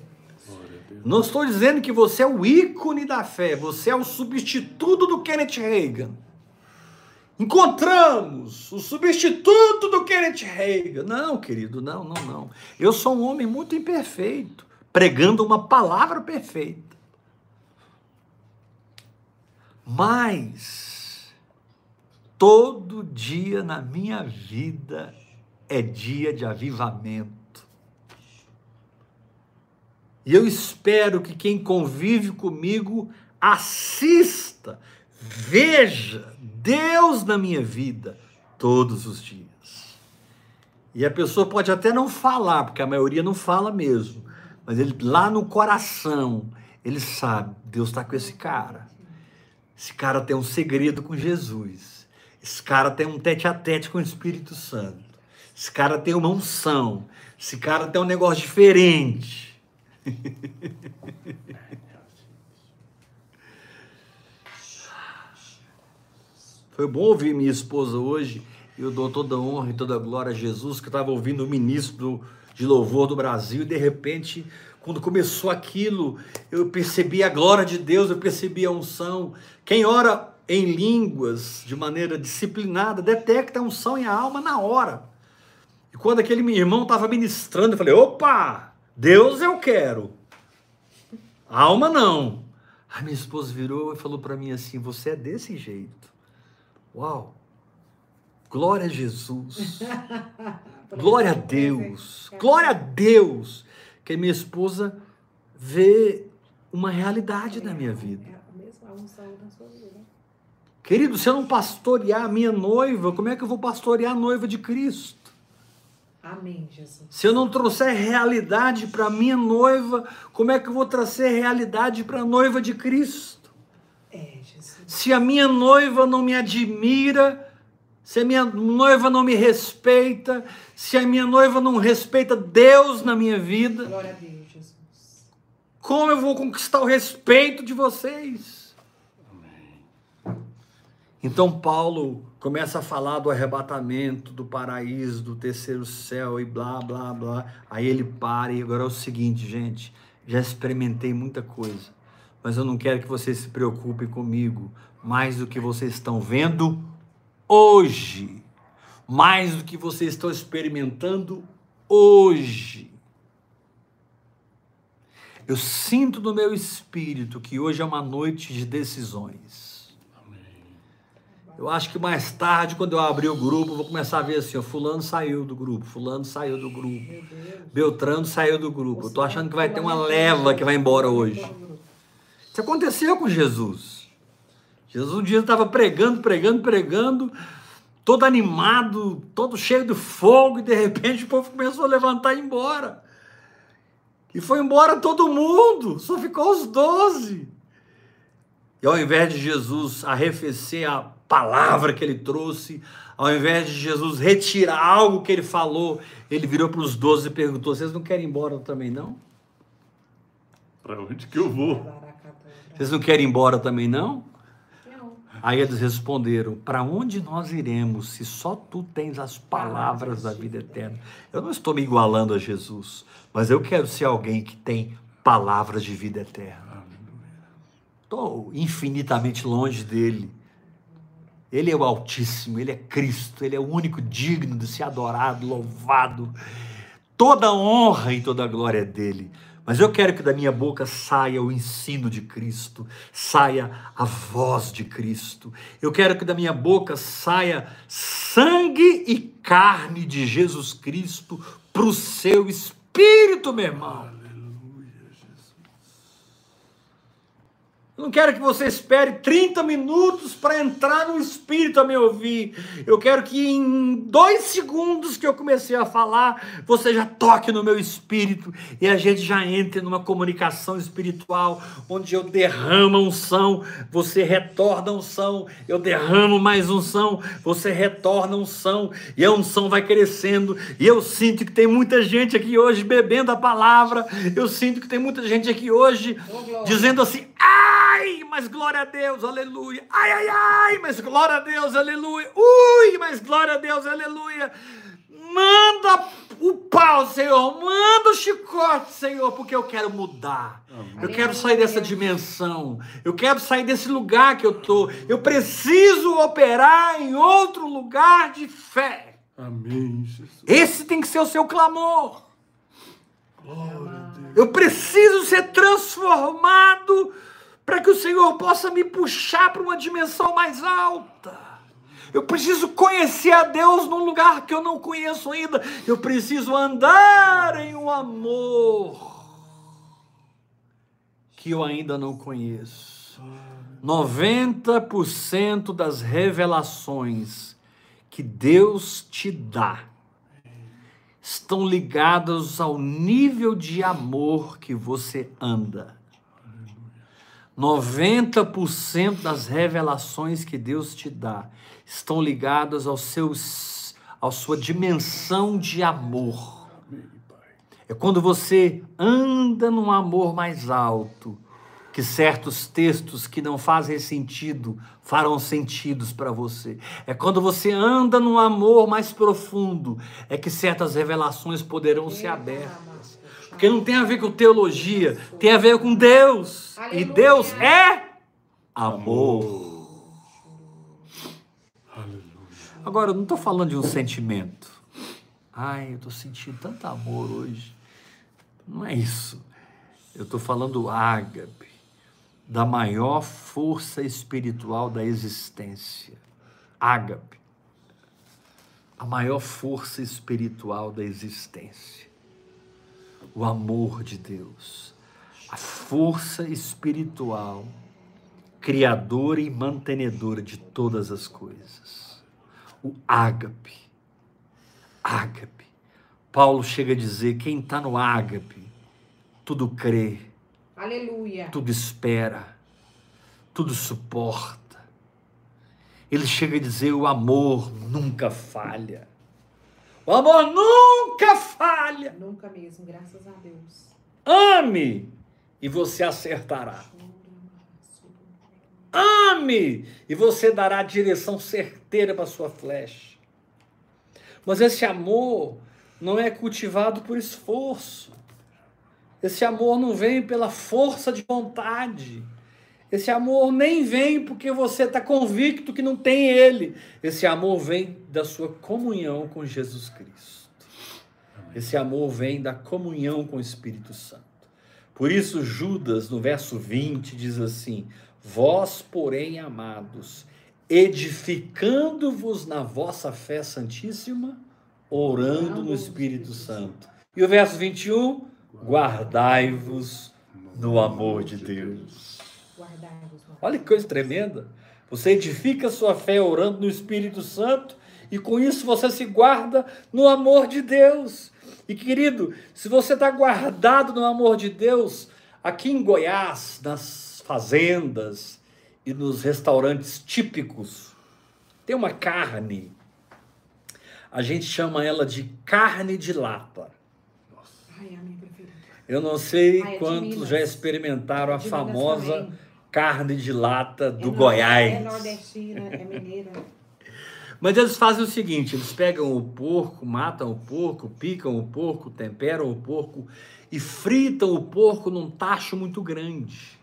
Não estou dizendo que você é o ícone da fé, você é o substituto do Kenneth Reagan. Encontramos o substituto do Kenneth Reagan. Não, querido, não, não, não. Eu sou um homem muito imperfeito pregando uma palavra perfeita. Mas todo dia na minha vida é dia de avivamento. E eu espero que quem convive comigo assista, veja Deus na minha vida todos os dias. E a pessoa pode até não falar, porque a maioria não fala mesmo mas ele lá no coração, Ele sabe, Deus está com esse cara. Esse cara tem um segredo com Jesus. Esse cara tem um tete a tete com o Espírito Santo. Esse cara tem uma unção. Esse cara tem um negócio diferente. Foi bom ouvir minha esposa hoje. Eu dou toda honra e toda glória a Jesus, que estava ouvindo o ministro de louvor do Brasil e de repente, quando começou aquilo, eu percebi a glória de Deus, eu percebi a unção. Quem ora em línguas de maneira disciplinada detecta a unção em a alma na hora. E quando aquele meu irmão estava ministrando, eu falei: opa, Deus eu quero, alma não. Aí minha esposa virou e falou para mim assim: você é desse jeito. Uau! Glória a Jesus. Glória a Deus. Glória a Deus. Que minha esposa vê uma realidade da minha vida. É a mesma unção da sua vida. Querido, se eu não pastorear a minha noiva, como é que eu vou pastorear a noiva de Cristo? Amém, Jesus. Se eu não trouxer realidade para a minha noiva, como é que eu vou trazer realidade para a noiva de Cristo? É, Jesus. Se a minha noiva não me admira, se a minha noiva não me respeita, se a minha noiva não respeita Deus na minha vida, Glória a Deus, Jesus. como eu vou conquistar o respeito de vocês? Então Paulo começa a falar do arrebatamento, do paraíso, do terceiro céu e blá, blá, blá. Aí ele para e agora é o seguinte, gente, já experimentei muita coisa, mas eu não quero que vocês se preocupem comigo mais do que vocês estão vendo hoje, mais do que vocês estão experimentando hoje. Eu sinto no meu espírito que hoje é uma noite de decisões. Eu acho que mais tarde, quando eu abrir o grupo, vou começar a ver assim, ó, fulano saiu do grupo, fulano saiu do grupo. Beltrano saiu do grupo. Eu tô achando que vai ter uma leva que vai embora hoje. Isso aconteceu com Jesus. Jesus um dia estava pregando, pregando, pregando, todo animado, todo cheio de fogo, e de repente o povo começou a levantar e ir embora. E foi embora todo mundo, só ficou os doze. E ao invés de Jesus arrefecer a palavra que ele trouxe, ao invés de Jesus retirar algo que ele falou, ele virou para os doze e perguntou: Vocês não querem ir embora também, não? Para onde que eu vou? Vocês não querem ir embora também, não? Não. Aí eles responderam: Para onde nós iremos se só tu tens as palavras da vida eterna? Eu não estou me igualando a Jesus, mas eu quero ser alguém que tem palavras de vida eterna. Estou infinitamente longe dele. Ele é o Altíssimo, ele é Cristo, ele é o único digno de ser adorado, louvado. Toda honra e toda glória é dele. Mas eu quero que da minha boca saia o ensino de Cristo, saia a voz de Cristo. Eu quero que da minha boca saia sangue e carne de Jesus Cristo para o seu espírito, meu irmão. Eu não quero que você espere 30 minutos para entrar no Espírito a me ouvir. Eu quero que em dois segundos que eu comecei a falar, você já toque no meu espírito e a gente já entre numa comunicação espiritual, onde eu derramo unção, você retorna unção, eu derramo mais unção, você retorna unção, e a unção vai crescendo. E eu sinto que tem muita gente aqui hoje bebendo a palavra, eu sinto que tem muita gente aqui hoje glória. dizendo assim: ai, mas glória a Deus, aleluia. Ai, ai, ai, mas glória a Deus, aleluia. Ui, mas glória a Deus, aleluia. Manda o pau, Senhor. Manda o chicote, Senhor, porque eu quero mudar. Eu quero sair dessa dimensão. Eu quero sair desse lugar que eu tô. Eu preciso operar em outro lugar de fé. Amém, Jesus. Esse tem que ser o seu clamor. Glória a Deus. Eu preciso ser transformado para que o Senhor possa me puxar para uma dimensão mais alta. Eu preciso conhecer a Deus num lugar que eu não conheço ainda. Eu preciso andar em um amor que eu ainda não conheço. 90% das revelações que Deus te dá estão ligadas ao nível de amor que você anda. 90% das revelações que Deus te dá estão ligadas ao seus, à sua dimensão de amor. É quando você anda num amor mais alto, que certos textos que não fazem sentido farão sentidos para você. É quando você anda num amor mais profundo, é que certas revelações poderão ser abertas. Porque não tem a ver com teologia, tem a ver com Deus. E Aleluia. Deus é amor. Aleluia. Agora, eu não estou falando de um sentimento. Ai, eu estou sentindo tanto amor hoje. Não é isso. Eu estou falando ágape, da maior força espiritual da existência. Ágape. A maior força espiritual da existência. O amor de Deus. A força espiritual criadora e mantenedora de todas as coisas. O ágape. Ágape. Paulo chega a dizer: quem está no ágape, tudo crê, Aleluia. tudo espera, tudo suporta. Ele chega a dizer: o amor nunca falha. O amor nunca falha. Nunca mesmo, graças a Deus. Ame e você acertará. Ame e você dará a direção certeira para sua flecha. Mas esse amor não é cultivado por esforço. Esse amor não vem pela força de vontade. Esse amor nem vem porque você está convicto que não tem ele. Esse amor vem da sua comunhão com Jesus Cristo. Esse amor vem da comunhão com o Espírito Santo. Por isso, Judas, no verso 20, diz assim: Vós, porém, amados, edificando-vos na vossa fé santíssima, orando no Espírito Santo. E o verso 21, guardai-vos no amor de Deus. Olha que coisa tremenda. Você edifica a sua fé orando no Espírito Santo e com isso você se guarda no amor de Deus. E querido, se você está guardado no amor de Deus, aqui em Goiás, nas fazendas e nos restaurantes típicos, tem uma carne. A gente chama ela de carne de lata. Ai, a minha preferida. Eu não sei Ah, é quantos já experimentaram a famosa também. Carne de lata do é Goiás. É nordestina, é mineira. Mas eles fazem o seguinte: eles pegam o porco, matam o porco, picam o porco, temperam o porco e fritam o porco num tacho muito grande.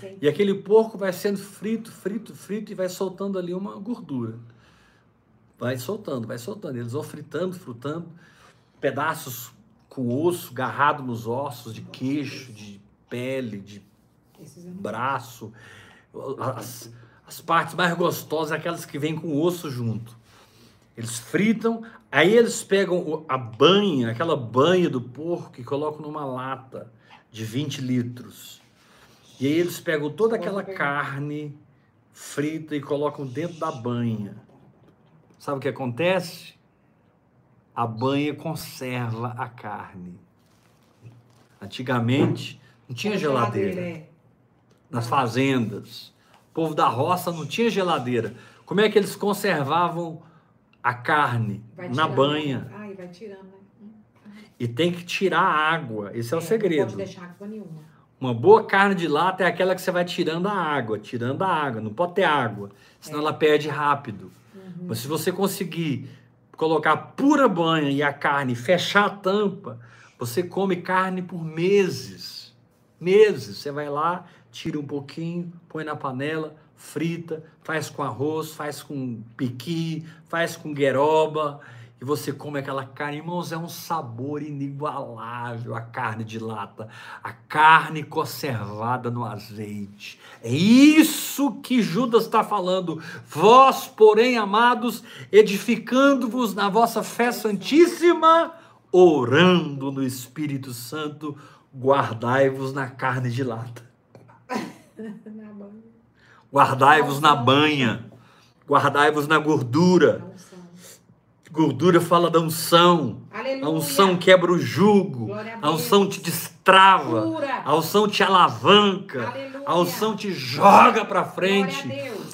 Sei. E aquele porco vai sendo frito, frito, frito e vai soltando ali uma gordura. Vai soltando, vai soltando. Eles vão fritando, frutando, pedaços com osso, garrado nos ossos, de queixo, de pele, de braço. As, as partes mais gostosas, aquelas que vêm com osso junto. Eles fritam, aí eles pegam a banha, aquela banha do porco e colocam numa lata de 20 litros. E aí eles pegam toda aquela carne frita e colocam dentro da banha. Sabe o que acontece? A banha conserva a carne. Antigamente não tinha geladeira é. Nas fazendas. O povo da roça não tinha geladeira. Como é que eles conservavam a carne? Na banha. Ai, vai tirando, né? E tem que tirar a água. Esse é, o Não segredo. pode deixar água nenhuma. Uma boa carne de lata é aquela que você vai tirando a água, tirando a água. Não pode ter água, senão ela perde rápido. Mas se você conseguir colocar pura banha e a carne fechar a tampa, você come carne por meses. Meses. Você vai lá, tira um pouquinho, põe na panela, frita, faz com arroz, faz com piqui, faz com gueroba. E você come aquela carne, irmãos, é um sabor inigualável a carne de lata, a carne conservada no azeite. É isso que Judas está falando. Vós, porém, amados, edificando-vos na vossa fé santíssima, orando no Espírito Santo, guardai-vos na carne de lata. Guardai-vos na banha, guardai-vos na gordura. Gordura fala da unção. Aleluia. A unção quebra o jugo. A A unção te destrava, Cura. a unção te alavanca, Aleluia. a unção te joga para frente,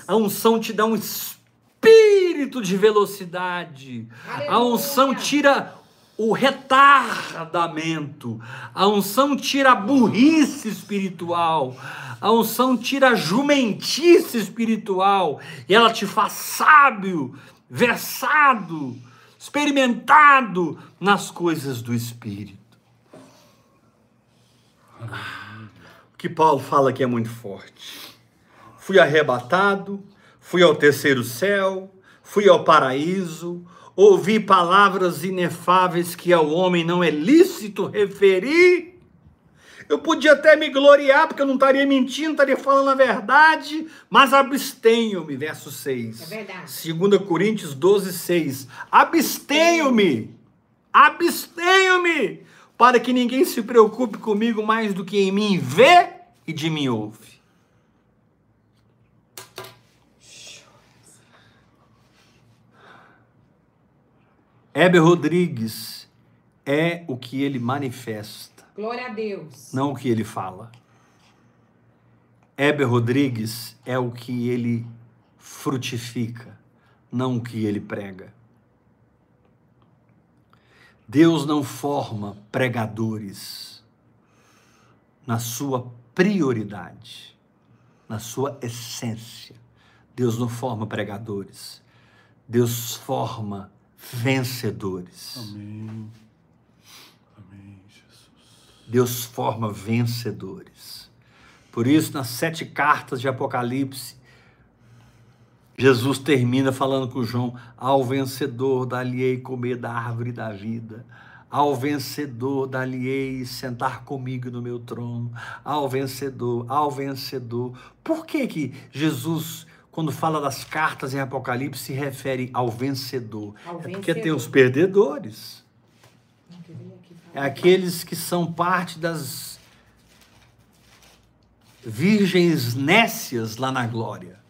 a a unção te dá um espírito de velocidade, a Aleluia. unção tira o retardamento, a unção tira a burrice espiritual, a unção tira a jumentice espiritual, e ela te faz sábio, versado, experimentado nas coisas do Espírito. O que Paulo fala aqui é muito forte. Fui arrebatado, fui ao terceiro céu, fui ao paraíso, ouvi palavras inefáveis que ao homem não é lícito referir. Eu podia até me gloriar, porque eu não estaria mentindo, estaria falando a verdade, mas abstenho-me, verso 6. É verdade. 2 Coríntios 12, 6. Abstenho-me, abstenho-me, para que ninguém se preocupe comigo mais do que em mim vê e de mim ouve. Heber Rodrigues é o que ele manifesta, Glória a Deus. não o que ele fala. Heber Rodrigues é o que ele frutifica, não o que ele prega. Deus não forma pregadores na sua prioridade, na sua essência. Deus não forma pregadores. Deus forma vencedores. Amém. Deus forma vencedores. Por isso, nas sete cartas de Apocalipse, Jesus termina falando com João: Ao vencedor dali-ei comer da árvore da vida. Ao vencedor dali-ei sentar comigo no meu trono. Ao vencedor, ao vencedor. Por que que Jesus, quando fala das cartas em Apocalipse, se refere ao vencedor? Ao é porque tem os perdedores. Não, que eu vim aqui É aqueles que são parte das virgens nécias lá na glória.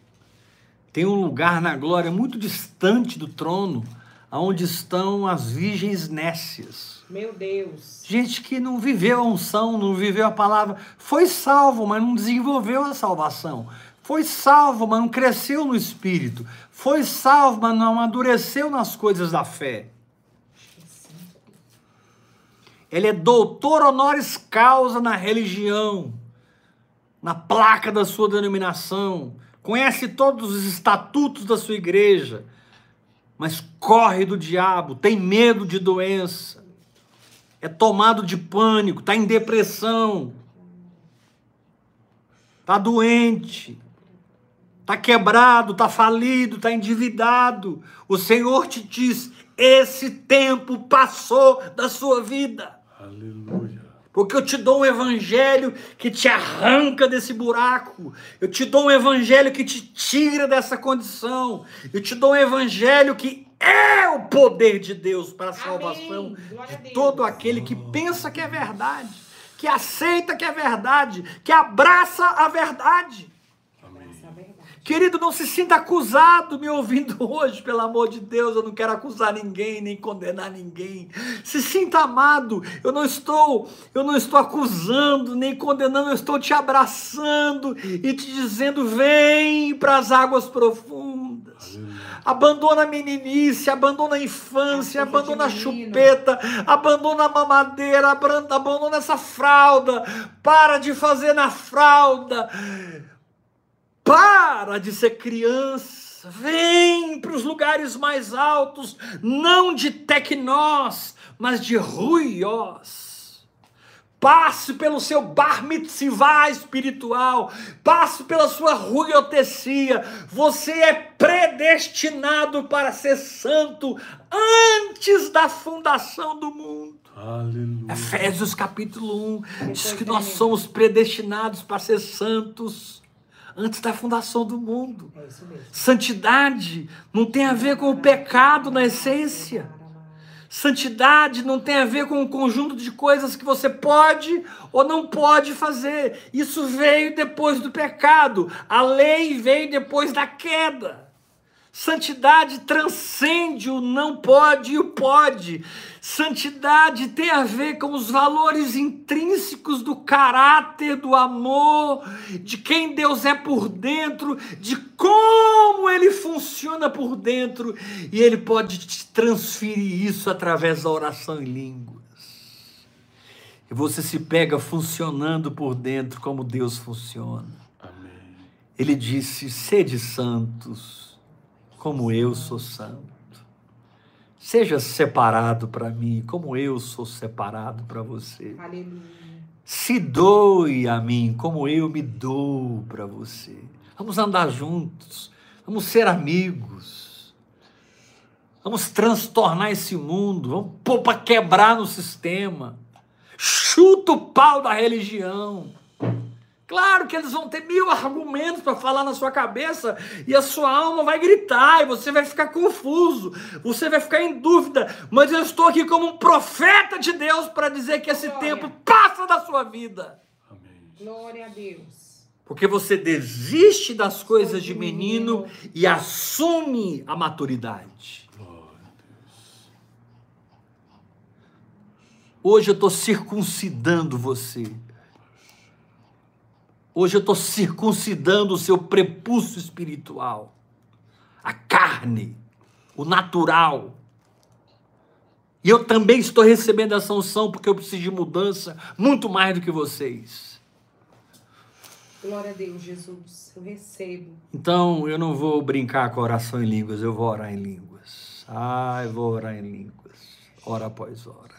Tem um lugar na glória muito distante do trono, onde estão as virgens nécias. Meu Deus. Gente que não viveu a unção, não viveu a palavra, foi salvo, mas não desenvolveu a salvação. Foi salvo, mas não cresceu no espírito. Foi salvo, mas não amadureceu nas coisas da fé. Ele é doutor honoris causa na religião, na placa da sua denominação, conhece todos os estatutos da sua igreja, mas corre do diabo, tem medo de doença, é tomado de pânico, está em depressão, está doente, está quebrado, está falido, está endividado. O Senhor te diz: esse tempo passou da sua vida. Aleluia. Porque eu te dou um evangelho que te arranca desse buraco. Eu te dou um evangelho que te tira dessa condição. Eu te dou um evangelho que é o poder de Deus para a salvação de todo aquele que pensa que é verdade, que aceita que é verdade, que abraça a verdade. Essa é a verdade. Querido, não se sinta acusado me ouvindo hoje, pelo amor de Deus. Eu não quero acusar ninguém, nem condenar ninguém. Se sinta amado. Eu não estou, eu não estou acusando, nem condenando, eu estou te abraçando e te dizendo: "Vem para as águas profundas". Abandona a meninice, abandona a infância, abandona a chupeta, abandona a mamadeira, abandona essa fralda. Para de fazer na fralda. Para de ser criança. Vem para os lugares mais altos, não de tecnós, mas de ruiós. Passe pelo seu bar mitzvah espiritual, passe pela sua ruiotecia. Você é predestinado para ser santo antes da fundação do mundo. Aleluia. Efésios capítulo 1 diz que nós somos predestinados para ser santos antes da fundação do mundo. É. Santidade não tem a ver com o pecado na essência. Santidade não tem a ver com um conjunto de coisas que você pode ou não pode fazer. Isso veio depois do pecado. A lei veio depois da queda. Santidade transcende o não pode e o pode. Santidade tem a ver com os valores intrínsecos do caráter, do amor, de quem Deus é por dentro, de como ele funciona por dentro, e ele pode te transferir isso através da oração em línguas. E você se pega funcionando por dentro como Deus funciona. Amém. Ele disse: sede santos, como eu sou santo. Seja separado para mim, como eu sou separado para você. Aleluia. Se doe a mim, como eu me dou para você. Vamos andar juntos, vamos ser amigos. Vamos transtornar esse mundo, vamos pôr para quebrar no sistema. Chuta o pau da religião. Claro que eles vão ter mil argumentos para falar na sua cabeça e a sua alma vai gritar e você vai ficar confuso, você vai ficar em dúvida. Mas eu estou aqui como um profeta de Deus para dizer que esse Glória. tempo passa da sua vida. Amém. Glória a Deus. Porque você desiste das coisas de menino e assume a maturidade. Glória a Deus. Hoje eu estou circuncidando você. Hoje eu estou circuncidando o seu prepúcio espiritual. A carne, o natural. E eu também estou recebendo essa unção porque eu preciso de mudança muito mais do que vocês. Glória a Deus, Jesus. Eu recebo. Então eu não vou brincar com a oração em línguas, eu vou orar em línguas. Ah, eu vou orar em línguas, hora após hora.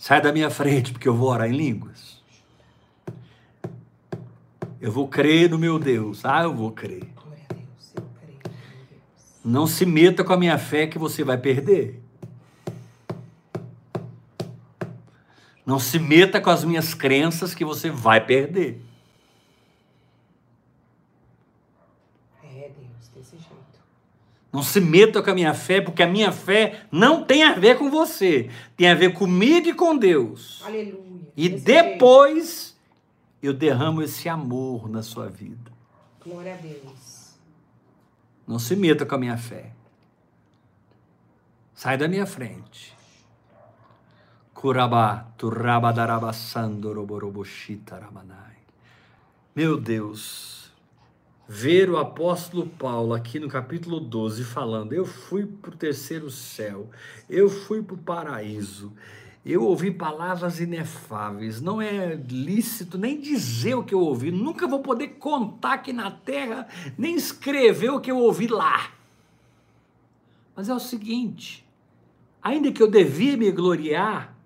Sai da minha frente, porque eu vou orar em línguas. Eu vou crer no meu Deus. Ah, eu vou crer. Não se meta com a minha fé que você vai perder. Não se meta com as minhas crenças que você vai perder. É, Deus, desse jeito. Não se meta com a minha fé, porque a minha fé não tem a ver com você. Tem a ver comigo e com Deus. Aleluia. E depois eu derramo esse amor na sua vida. Glória a Deus. Não se meta com a minha fé. Sai da minha frente. Curabá, ramanai. Meu Deus, ver o apóstolo Paulo aqui no capítulo 12 falando: Eu fui para o terceiro céu, eu fui para o paraíso, eu ouvi palavras inefáveis, não é lícito nem dizer o que eu ouvi, nunca vou poder contar aqui na terra, nem escrever o que eu ouvi lá. Mas é o seguinte: ainda que eu devia me gloriar,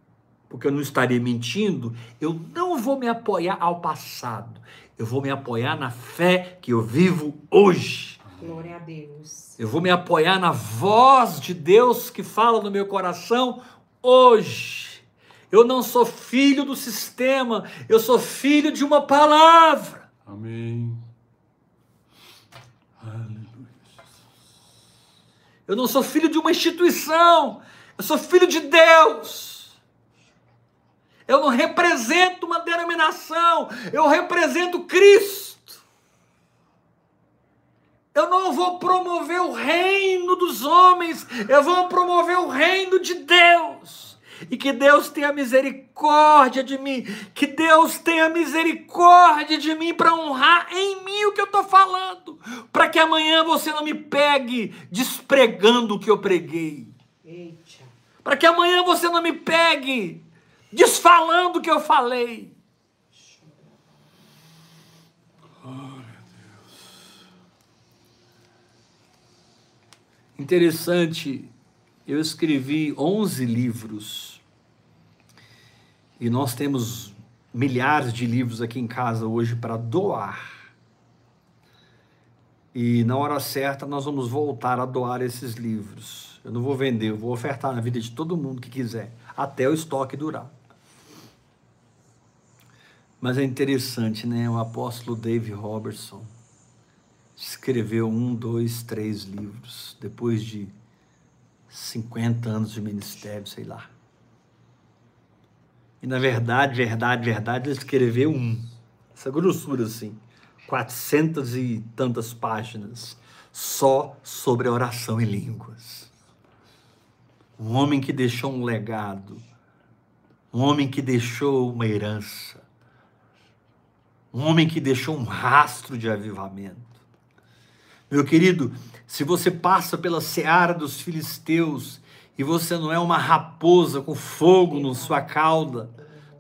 porque eu não estaria mentindo, eu não vou me apoiar ao passado, eu vou me apoiar na fé que eu vivo hoje. Glória a Deus. Eu vou me apoiar na voz de Deus que fala no meu coração hoje. Eu não sou filho do sistema, eu sou filho de uma palavra. Amém. Aleluia. Eu não sou filho de uma instituição, eu sou filho de Deus. Eu não represento uma denominação, eu represento Cristo. Eu não vou promover o reino dos homens, eu vou promover o reino de Deus. E que Deus tenha misericórdia de mim, que Deus tenha misericórdia de mim para honrar em mim o que eu estou falando, para que amanhã você não me pegue despregando o que eu preguei, para que amanhã você não me pegue desfalando o que eu falei. Interessante, eu escrevi 11 livros e nós temos milhares de livros aqui em casa hoje para doar. E na hora certa nós vamos voltar a doar esses livros. Eu não vou vender, eu vou ofertar na vida de todo mundo que quiser, até o estoque durar. Mas é interessante, né? O apóstolo Dave Robertson escreveu um, dois, três livros depois de 50 anos de ministério, sei lá. E na verdade, verdade, verdade, ele escreveu um. essa grossura assim, quatrocentas e tantas páginas, só sobre a oração em línguas. Um homem que deixou um legado, um homem que deixou uma herança, um homem que deixou um rastro de avivamento. Meu querido, se você passa pela seara dos filisteus e você não é uma raposa com fogo na sua cauda,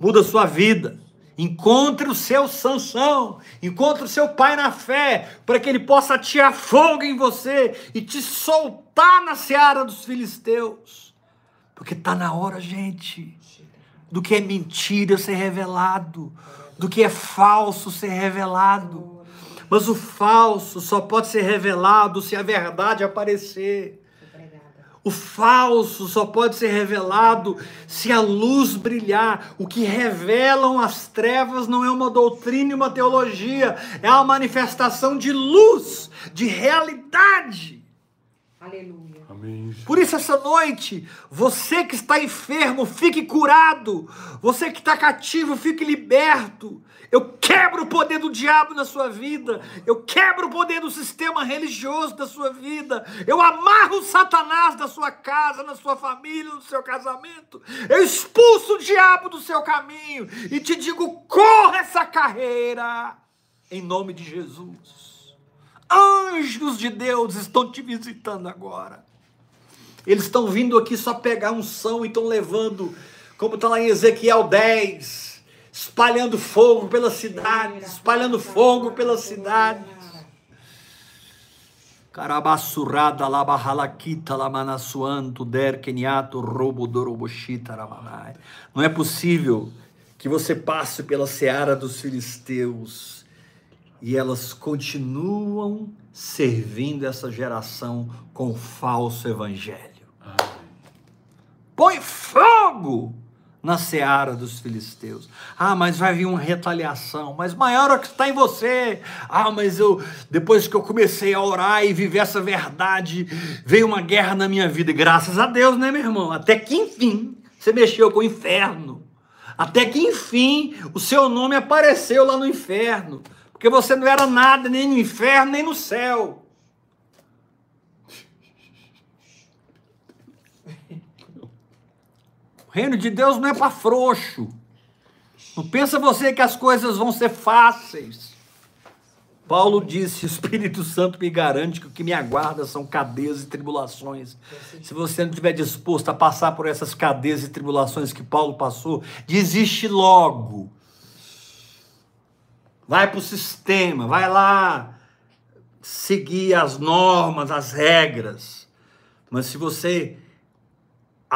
muda a sua vida. Encontre o seu Sansão, encontre o seu pai na fé, para que ele possa atirar fogo em você e te soltar na seara dos filisteus. Porque está na hora, gente, do que é mentira ser revelado, do que é falso ser revelado. Mas o falso só pode ser revelado se a verdade aparecer. O falso só pode ser revelado se a luz brilhar. O que revelam as trevas não é uma doutrina e uma teologia, é a manifestação de luz, de realidade. Aleluia. Por isso, essa noite, você que está enfermo, fique curado. Você que está cativo, fique liberto. Eu quebro o poder do diabo na sua vida. Eu quebro o poder do sistema religioso da sua vida. Eu amarro Satanás da sua casa, na sua família, no seu casamento. Eu expulso o diabo do seu caminho e te digo: corra essa carreira em nome de Jesus. Anjos de Deus estão te visitando agora. Eles estão vindo aqui só pegar unção e estão levando, como está lá em Ezequiel 10 espalhando fogo pela cidade, espalhando fogo pela cidade. Carabassurrada labahalakita lamanassuanto derkeniato robodoroboshita ramanai. Não é possível que você passe pela seara dos filisteus e elas continuam servindo essa geração com falso evangelho. Põe fogo na seara dos filisteus. Ah, mas vai vir uma retaliação, mas maior é o que está em você. Ah, mas eu, depois que eu comecei a orar e viver essa verdade, veio uma guerra na minha vida. Graças a Deus, né, meu irmão? Até que enfim você mexeu com o inferno. Até que enfim o seu nome apareceu lá no inferno. Porque você não era nada nem no inferno, nem no céu. Reino de Deus não é para frouxo. Não pensa você que as coisas vão ser fáceis. Paulo disse: O Espírito Santo me garante que o que me aguarda são cadeias e tribulações. Se você não estiver disposto a passar por essas cadeias e tribulações que Paulo passou, desiste logo. Vai para o sistema, vai lá seguir as normas, as regras. Mas se você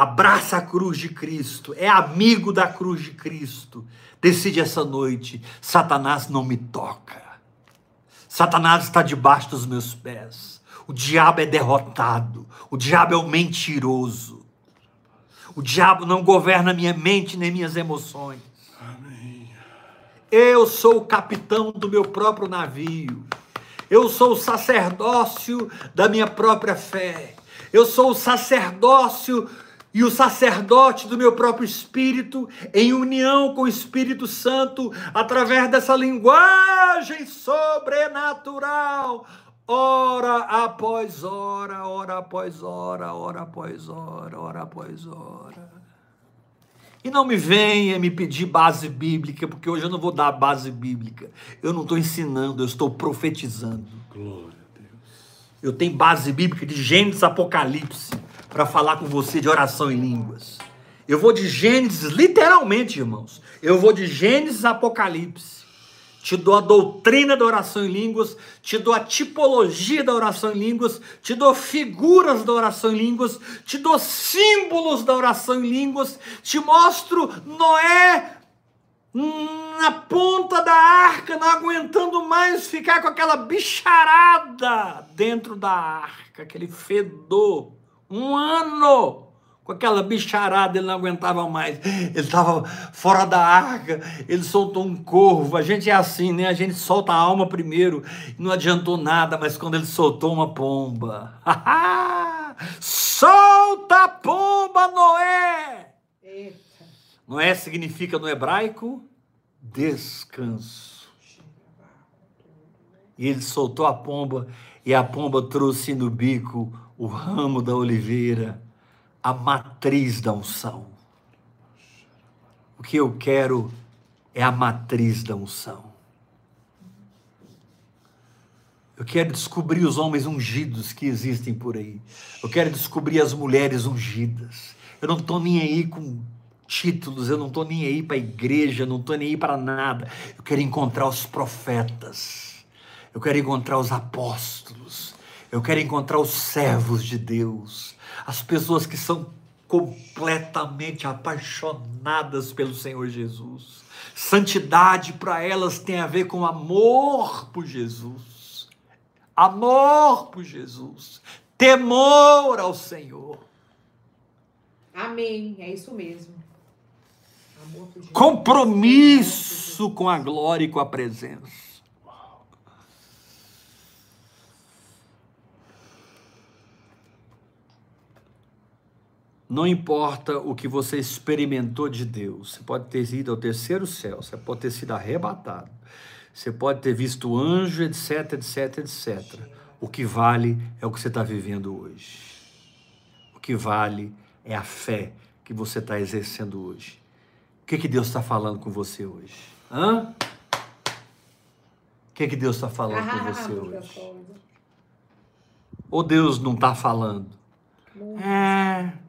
abraça a cruz de Cristo, é amigo da cruz de Cristo, decide essa noite: Satanás não me toca. Satanás está debaixo dos meus pés. O diabo é derrotado. O diabo é o mentiroso. O diabo não governa minha mente nem minhas emoções. Amém. Eu sou o capitão do meu próprio navio. Eu sou o sacerdócio da minha própria fé. Eu sou o sacerdócio e o sacerdote do meu próprio espírito, em união com o Espírito Santo, através dessa linguagem sobrenatural, hora após hora, hora após hora, hora após hora, hora após hora. E não me venha me pedir base bíblica, porque hoje eu não vou dar base bíblica. Eu não estou ensinando, eu estou profetizando. Glória a Deus. Eu tenho base bíblica de Gênesis Apocalipse para falar com você de oração em línguas. Eu vou de Gênesis, literalmente, irmãos. Eu vou de Gênesis a Apocalipse. Te dou a doutrina da oração em línguas, te dou a tipologia da oração em línguas, te dou figuras da oração em línguas, te dou símbolos da oração em línguas, te mostro Noé na ponta da arca, não aguentando mais ficar com aquela bicharada dentro da arca, aquele fedor. Um ano com aquela bicharada, ele não aguentava mais. Ele estava fora da arca, ele soltou um corvo. A gente é assim, né? A gente solta a alma primeiro, não adiantou nada, mas quando ele soltou uma pomba. Solta a pomba, Noé! Eita. Noé significa no hebraico descanso. E ele soltou a pomba, e a pomba trouxe no bico o ramo da oliveira, a matriz da unção. O que eu quero é a matriz da unção. Eu quero descobrir os homens ungidos que existem por aí. Eu quero descobrir as mulheres ungidas. Eu não estou nem aí com títulos, eu não estou nem aí para a igreja, não estou nem aí para nada. Eu quero encontrar os profetas. Eu quero encontrar os apóstolos. Eu quero encontrar os servos de Deus. As pessoas que são completamente apaixonadas pelo Senhor Jesus. Santidade para elas tem a ver com amor por Jesus. Amor por Jesus. Temor ao Senhor. Amém. É isso mesmo. Compromisso com a glória e com a presença. Não importa o que você experimentou de Deus, você pode ter ido ao terceiro céu, você pode ter sido arrebatado, você pode ter visto anjo, etc, etc, etc. O que vale é o que você está vivendo hoje. O que vale é a fé que você está exercendo hoje. O que, que Deus está falando com você hoje? Hã? O que, que Deus está falando com você hoje? Ou Deus não está falando? É.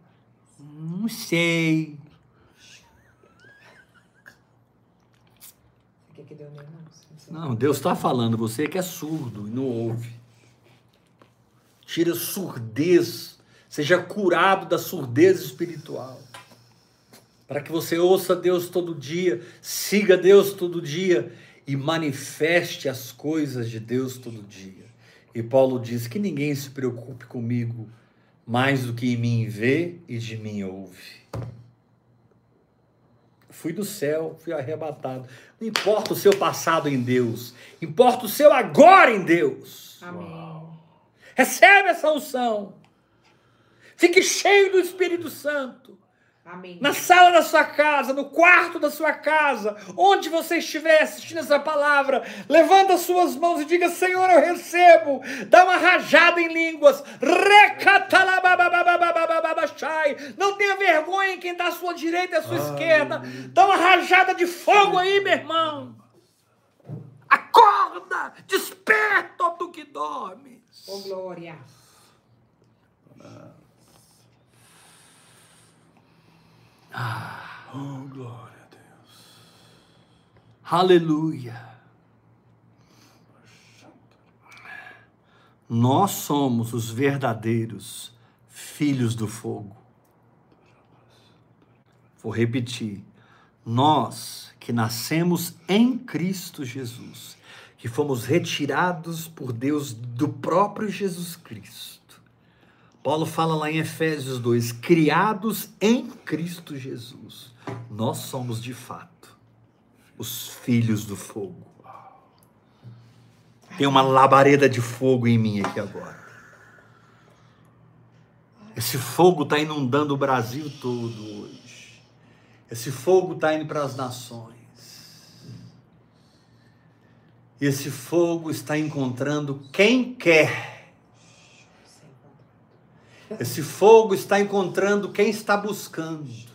Sei. Não, Deus está falando, você que é surdo e não ouve. Tira surdez, seja curado da surdez espiritual. Para que você ouça Deus todo dia, siga Deus todo dia e manifeste as coisas de Deus todo dia. E Paulo diz que ninguém se preocupe comigo mais do que em mim vê e de mim ouve. Fui do céu, fui arrebatado. Não importa o seu passado em Deus, importa o seu agora em Deus. Amém. Recebe essa unção. Fique cheio do Espírito Santo. Amém. Na sala da sua casa, no quarto da sua casa, onde você estiver assistindo essa palavra, levanta as suas mãos e diga: Senhor, eu recebo. Dá uma rajada em línguas. Não tenha vergonha em quem está à sua direita e à sua esquerda. Dá uma rajada de fogo aí, meu irmão. Acorda, desperta do que dormes. Oh, glória. Ah. Oh, glória a Deus. Aleluia. Nós somos os verdadeiros filhos do fogo. Vou repetir. Nós que nascemos em Cristo Jesus, que fomos retirados por Deus do próprio Jesus Cristo Paulo fala lá em Efésios 2: criados em Cristo Jesus, nós somos de fato os filhos do fogo. Tem uma labareda de fogo em mim aqui agora. Esse fogo está inundando o Brasil todo hoje. Esse fogo está indo para as nações. Esse fogo está encontrando quem quer esse fogo está encontrando quem está buscando.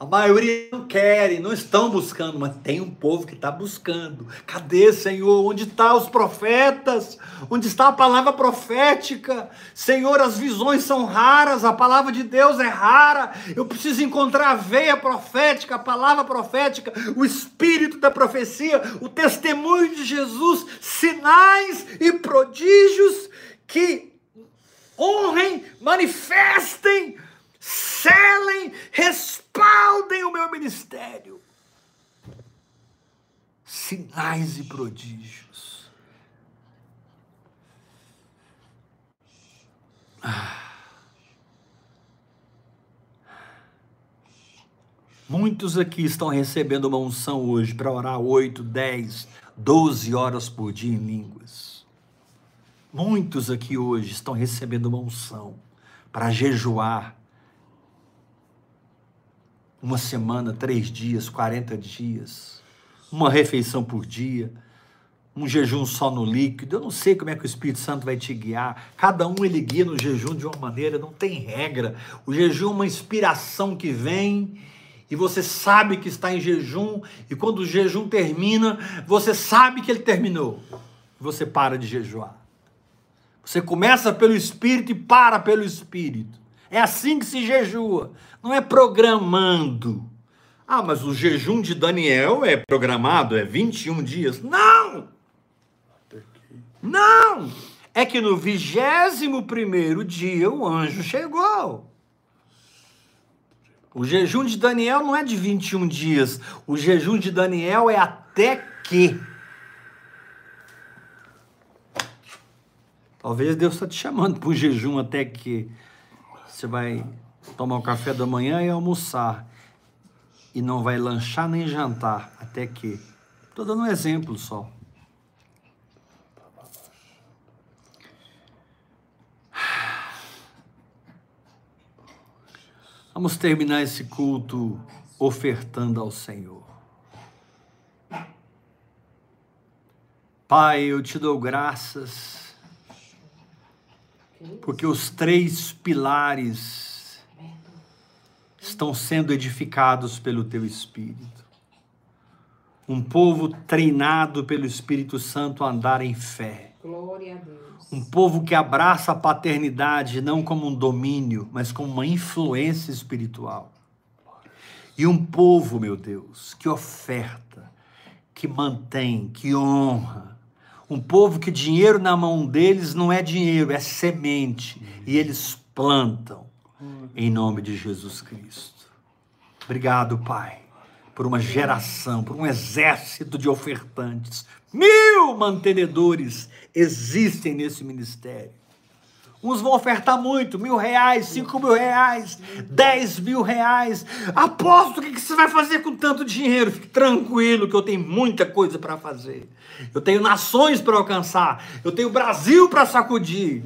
A maioria não querem, não estão buscando, mas tem um povo que está buscando. Cadê, Senhor? Onde estão os profetas? Onde está a palavra profética? Senhor, as visões são raras, a palavra de Deus é rara. Eu preciso encontrar a veia profética, a palavra profética, o espírito da profecia, o testemunho de Jesus, sinais e prodígios que honrem, manifestem, selem, respaldem o meu ministério. Sinais e prodígios. Muitos aqui estão recebendo uma unção hoje para orar 8, 10, 12 horas por dia em línguas. Muitos aqui hoje estão recebendo uma unção para jejuar uma semana, três dias, 40 dias, uma refeição por dia, um jejum só no líquido. Eu não sei como é que o Espírito Santo vai te guiar. Cada um ele guia no jejum de uma maneira, não tem regra. O jejum é uma inspiração que vem e você sabe que está em jejum, e quando o jejum termina, você sabe que ele terminou. Você para de jejuar. Você começa pelo Espírito e para pelo Espírito. É assim que se jejua, não é programando. Ah, mas o jejum de Daniel é programado, é 21 dias. Não! Não! É que no vigésimo primeiro dia o anjo chegou. O jejum de Daniel não é de 21 dias. O jejum de Daniel é até que. Talvez Deus está te chamando para um jejum até que você vai tomar o café da manhã e almoçar. E não vai lanchar nem jantar até que. Estou dando um exemplo só. Vamos terminar esse culto ofertando ao Senhor. Pai, eu te dou graças, porque os três pilares estão sendo edificados pelo teu Espírito. Um povo treinado pelo Espírito Santo a andar em fé. Glória a Deus. Um povo que abraça a paternidade não como um domínio, mas como uma influência espiritual. E um povo, meu Deus, que oferta, que mantém, que honra. Um povo que dinheiro na mão deles não é dinheiro, é semente. E eles plantam em nome de Jesus Cristo. Obrigado, Pai, por uma geração, por um exército de ofertantes. Mil mantenedores existem nesse ministério. Uns vão ofertar muito, mil reais, cinco mil reais, dez mil reais. Aposto o que você vai fazer com tanto dinheiro. Fique tranquilo que eu tenho muita coisa para fazer. Eu tenho nações para alcançar. Eu tenho Brasil para sacudir.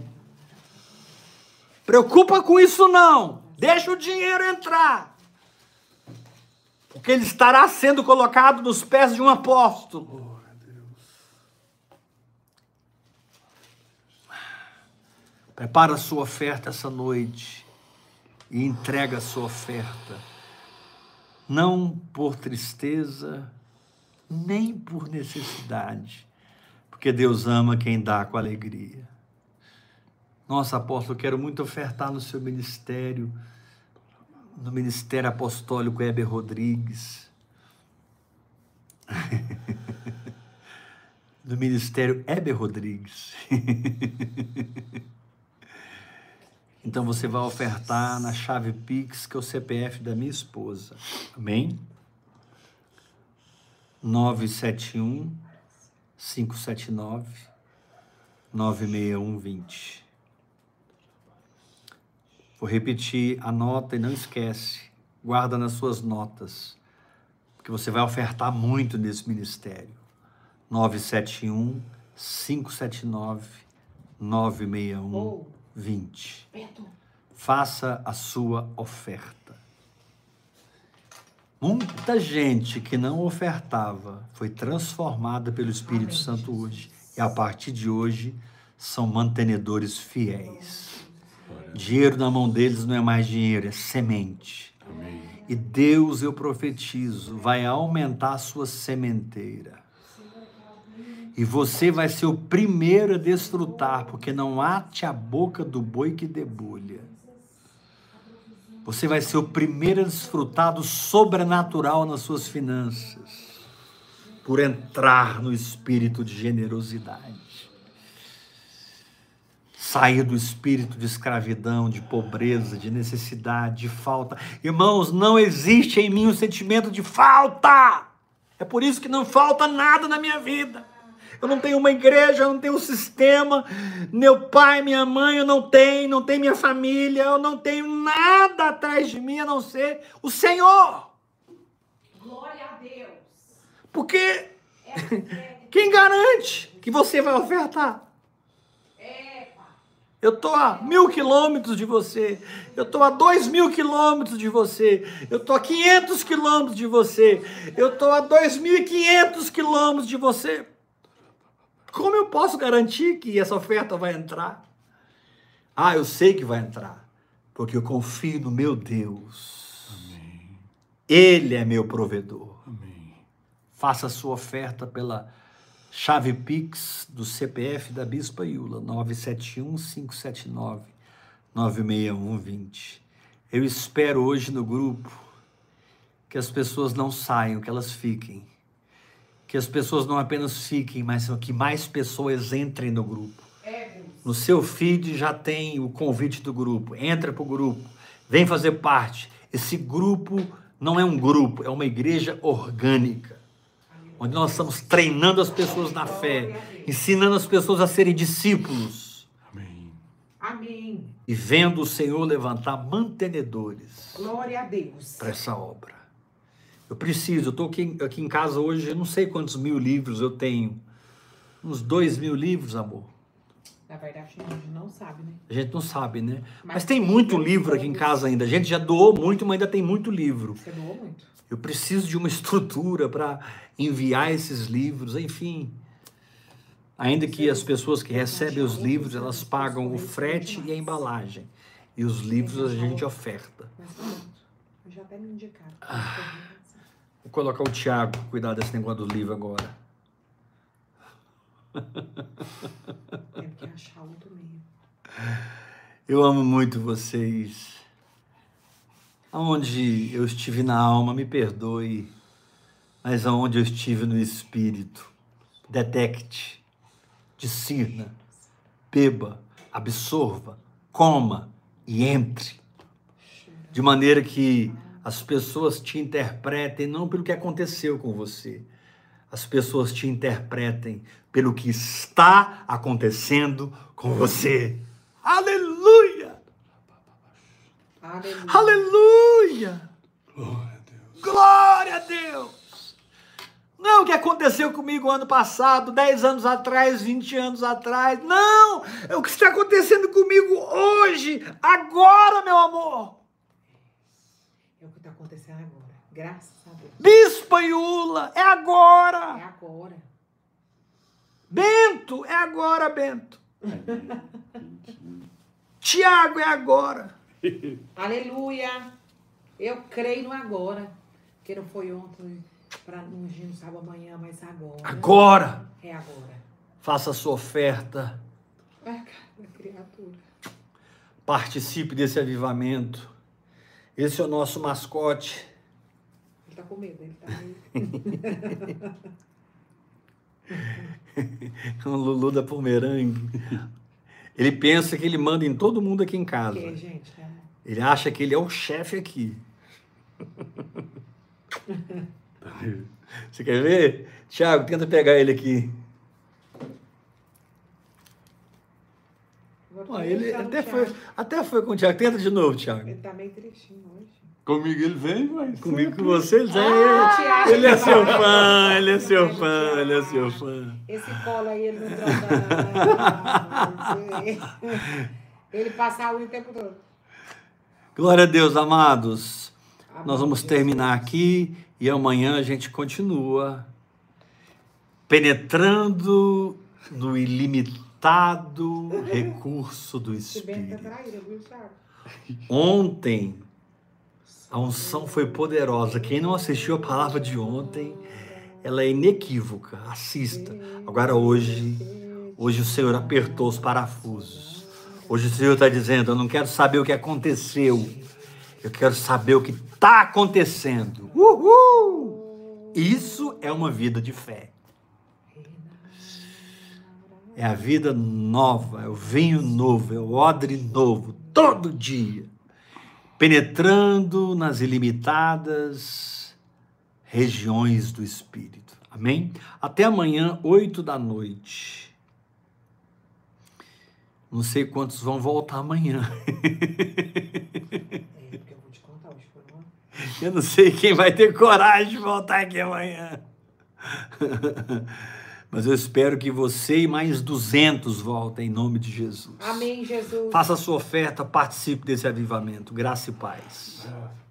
Preocupa com isso não. Deixa o dinheiro entrar. Porque ele estará sendo colocado nos pés de um apóstolo. Prepara a sua oferta essa noite e entrega a sua oferta. Não por tristeza, nem por necessidade, porque Deus ama quem dá com alegria. Nossa, apóstolo, quero muito ofertar no seu ministério, no Ministério Apostólico Heber Rodrigues. no Ministério Heber Rodrigues. Então você vai ofertar na chave Pix, que é o CPF da minha esposa. Amém? 971 579 96120. Vou repetir a nota e não esquece. Guarda nas suas notas, porque você vai ofertar muito nesse ministério. 971 579 961 oh. 20. Faça a sua oferta. Muita gente que não ofertava foi transformada pelo Espírito Amém, Santo Jesus. hoje. E a partir de hoje são mantenedores fiéis. Dinheiro na mão deles não é mais dinheiro, é semente. Amém. E Deus, eu profetizo, vai aumentar a sua sementeira. E você vai ser o primeiro a desfrutar, porque não ate a boca do boi que debulha. Você vai ser o primeiro a desfrutar do sobrenatural nas suas finanças, por entrar no espírito de generosidade. Sair do espírito de escravidão, de pobreza, de necessidade, de falta. Irmãos, não existe em mim o sentimento de falta. É por isso que não falta nada na minha vida eu não tenho uma igreja, eu não tenho um sistema, meu pai, minha mãe, eu não tenho, não tenho minha família, eu não tenho nada atrás de mim a não ser o Senhor. Glória a Deus. Porque é, quem garante que você vai ofertar? Eu estou a mil quilômetros de você. Eu estou a dois mil quilômetros de você. Eu estou a 500 quilômetros de você. Eu estou a 2.500 quilômetros de você. Como eu posso garantir que essa oferta vai entrar? Ah, eu sei que vai entrar, porque eu confio no meu Deus. Amém. Ele é meu provedor. Amém. Faça a sua oferta pela chave Pix do CPF da Bispa Iula, 971-579-96120. Eu espero hoje no grupo que as pessoas não saiam, que elas fiquem. Que as pessoas não apenas fiquem, mas que mais pessoas entrem no grupo. No seu feed já tem o convite do grupo. Entra para o grupo, vem fazer parte. Esse grupo não é um grupo, é uma igreja orgânica onde nós estamos treinando as pessoas na fé, ensinando as pessoas a serem discípulos Amém. Amém. e vendo o Senhor levantar mantenedores Glória a Deus. para essa obra. Eu preciso, eu estou aqui, aqui em casa hoje, eu não sei quantos mil livros eu tenho. Uns dois mil livros, amor. Na verdade, a gente não sabe, né? A gente não sabe, né? Mas, Mas tem muito livro aqui em casa ainda. A gente já doou muito, mas ainda tem muito livro. Você doou muito. Eu preciso de uma estrutura para enviar esses livros, enfim. Ainda que as pessoas que recebem os livros, elas pagam o frete e a embalagem. E os livros a gente oferta. Mas pronto. Eu já até me indicaram. Vou colocar o Tiago para cuidar desse negócio do livro agora. Achar outro meio. Eu amo muito vocês. Aonde eu estive na alma, me perdoe, mas aonde eu estive no espírito, detecte, discirna, beba, absorva, coma e entre. De maneira que as pessoas te interpretem não pelo que aconteceu com você, as pessoas te interpretem pelo que está acontecendo com você. Aleluia! Aleluia. Aleluia! Glória a Deus. Glória a Deus! Não o que aconteceu comigo ano passado, 10 anos atrás, 20 anos atrás. Não! É o que está acontecendo comigo hoje, agora, meu amor. É acontecendo agora. Graças a Deus. Bispa Iula, é É agora. agora. Bento, é agora, Bento. Tiago, é agora. Aleluia. Eu creio no agora. Que não foi ontem, para um dia, não sabe amanhã, mas agora. Agora. É agora. Faça a sua oferta. Ai, cara, criatura. Participe desse avivamento. Esse é o nosso mascote. Ele tá com medo, ele tá meio... O Lulu da Pomerangue. Ele pensa que ele manda em todo mundo aqui em casa. Que, gente, né? Ele acha que ele é o chefe aqui. Você quer ver? Tiago, tenta pegar ele aqui. Ele no até Thiago. foi, até foi com o Tiago. Tenta de novo, Tiago. Ele tá meio tristinho hoje. Comigo ele vem, mas. Comigo, com você, ele, Ah, Thiago. ele é seu fã, ele é seu fã, ele é seu fã. Esse colo aí, ele não troca. ele passa a unha o tempo todo. Glória a Deus, amados. Amém, Nós vamos terminar aqui e amanhã a gente continua penetrando no ilimitado recurso do tá Espírito. Ontem, a unção foi poderosa. Quem não assistiu a palavra de ontem, ela é inequívoca. Assista. Agora hoje, hoje o Senhor apertou os parafusos. Hoje o Senhor está dizendo: Eu não quero saber o que aconteceu. Eu quero saber o que está acontecendo. Uhul! Isso é uma vida de fé. É a vida nova, é o vinho novo, é o odre novo, todo dia. Penetrando nas ilimitadas regiões do Espírito. Amém? Até amanhã, oito da noite. Não sei quantos vão voltar amanhã. É. Eu não sei quem vai ter coragem de voltar aqui amanhã. Mas eu espero que você e mais 200 voltem em nome de Jesus. Amém, Jesus. Faça a sua oferta, participe desse avivamento. Graça e paz. É.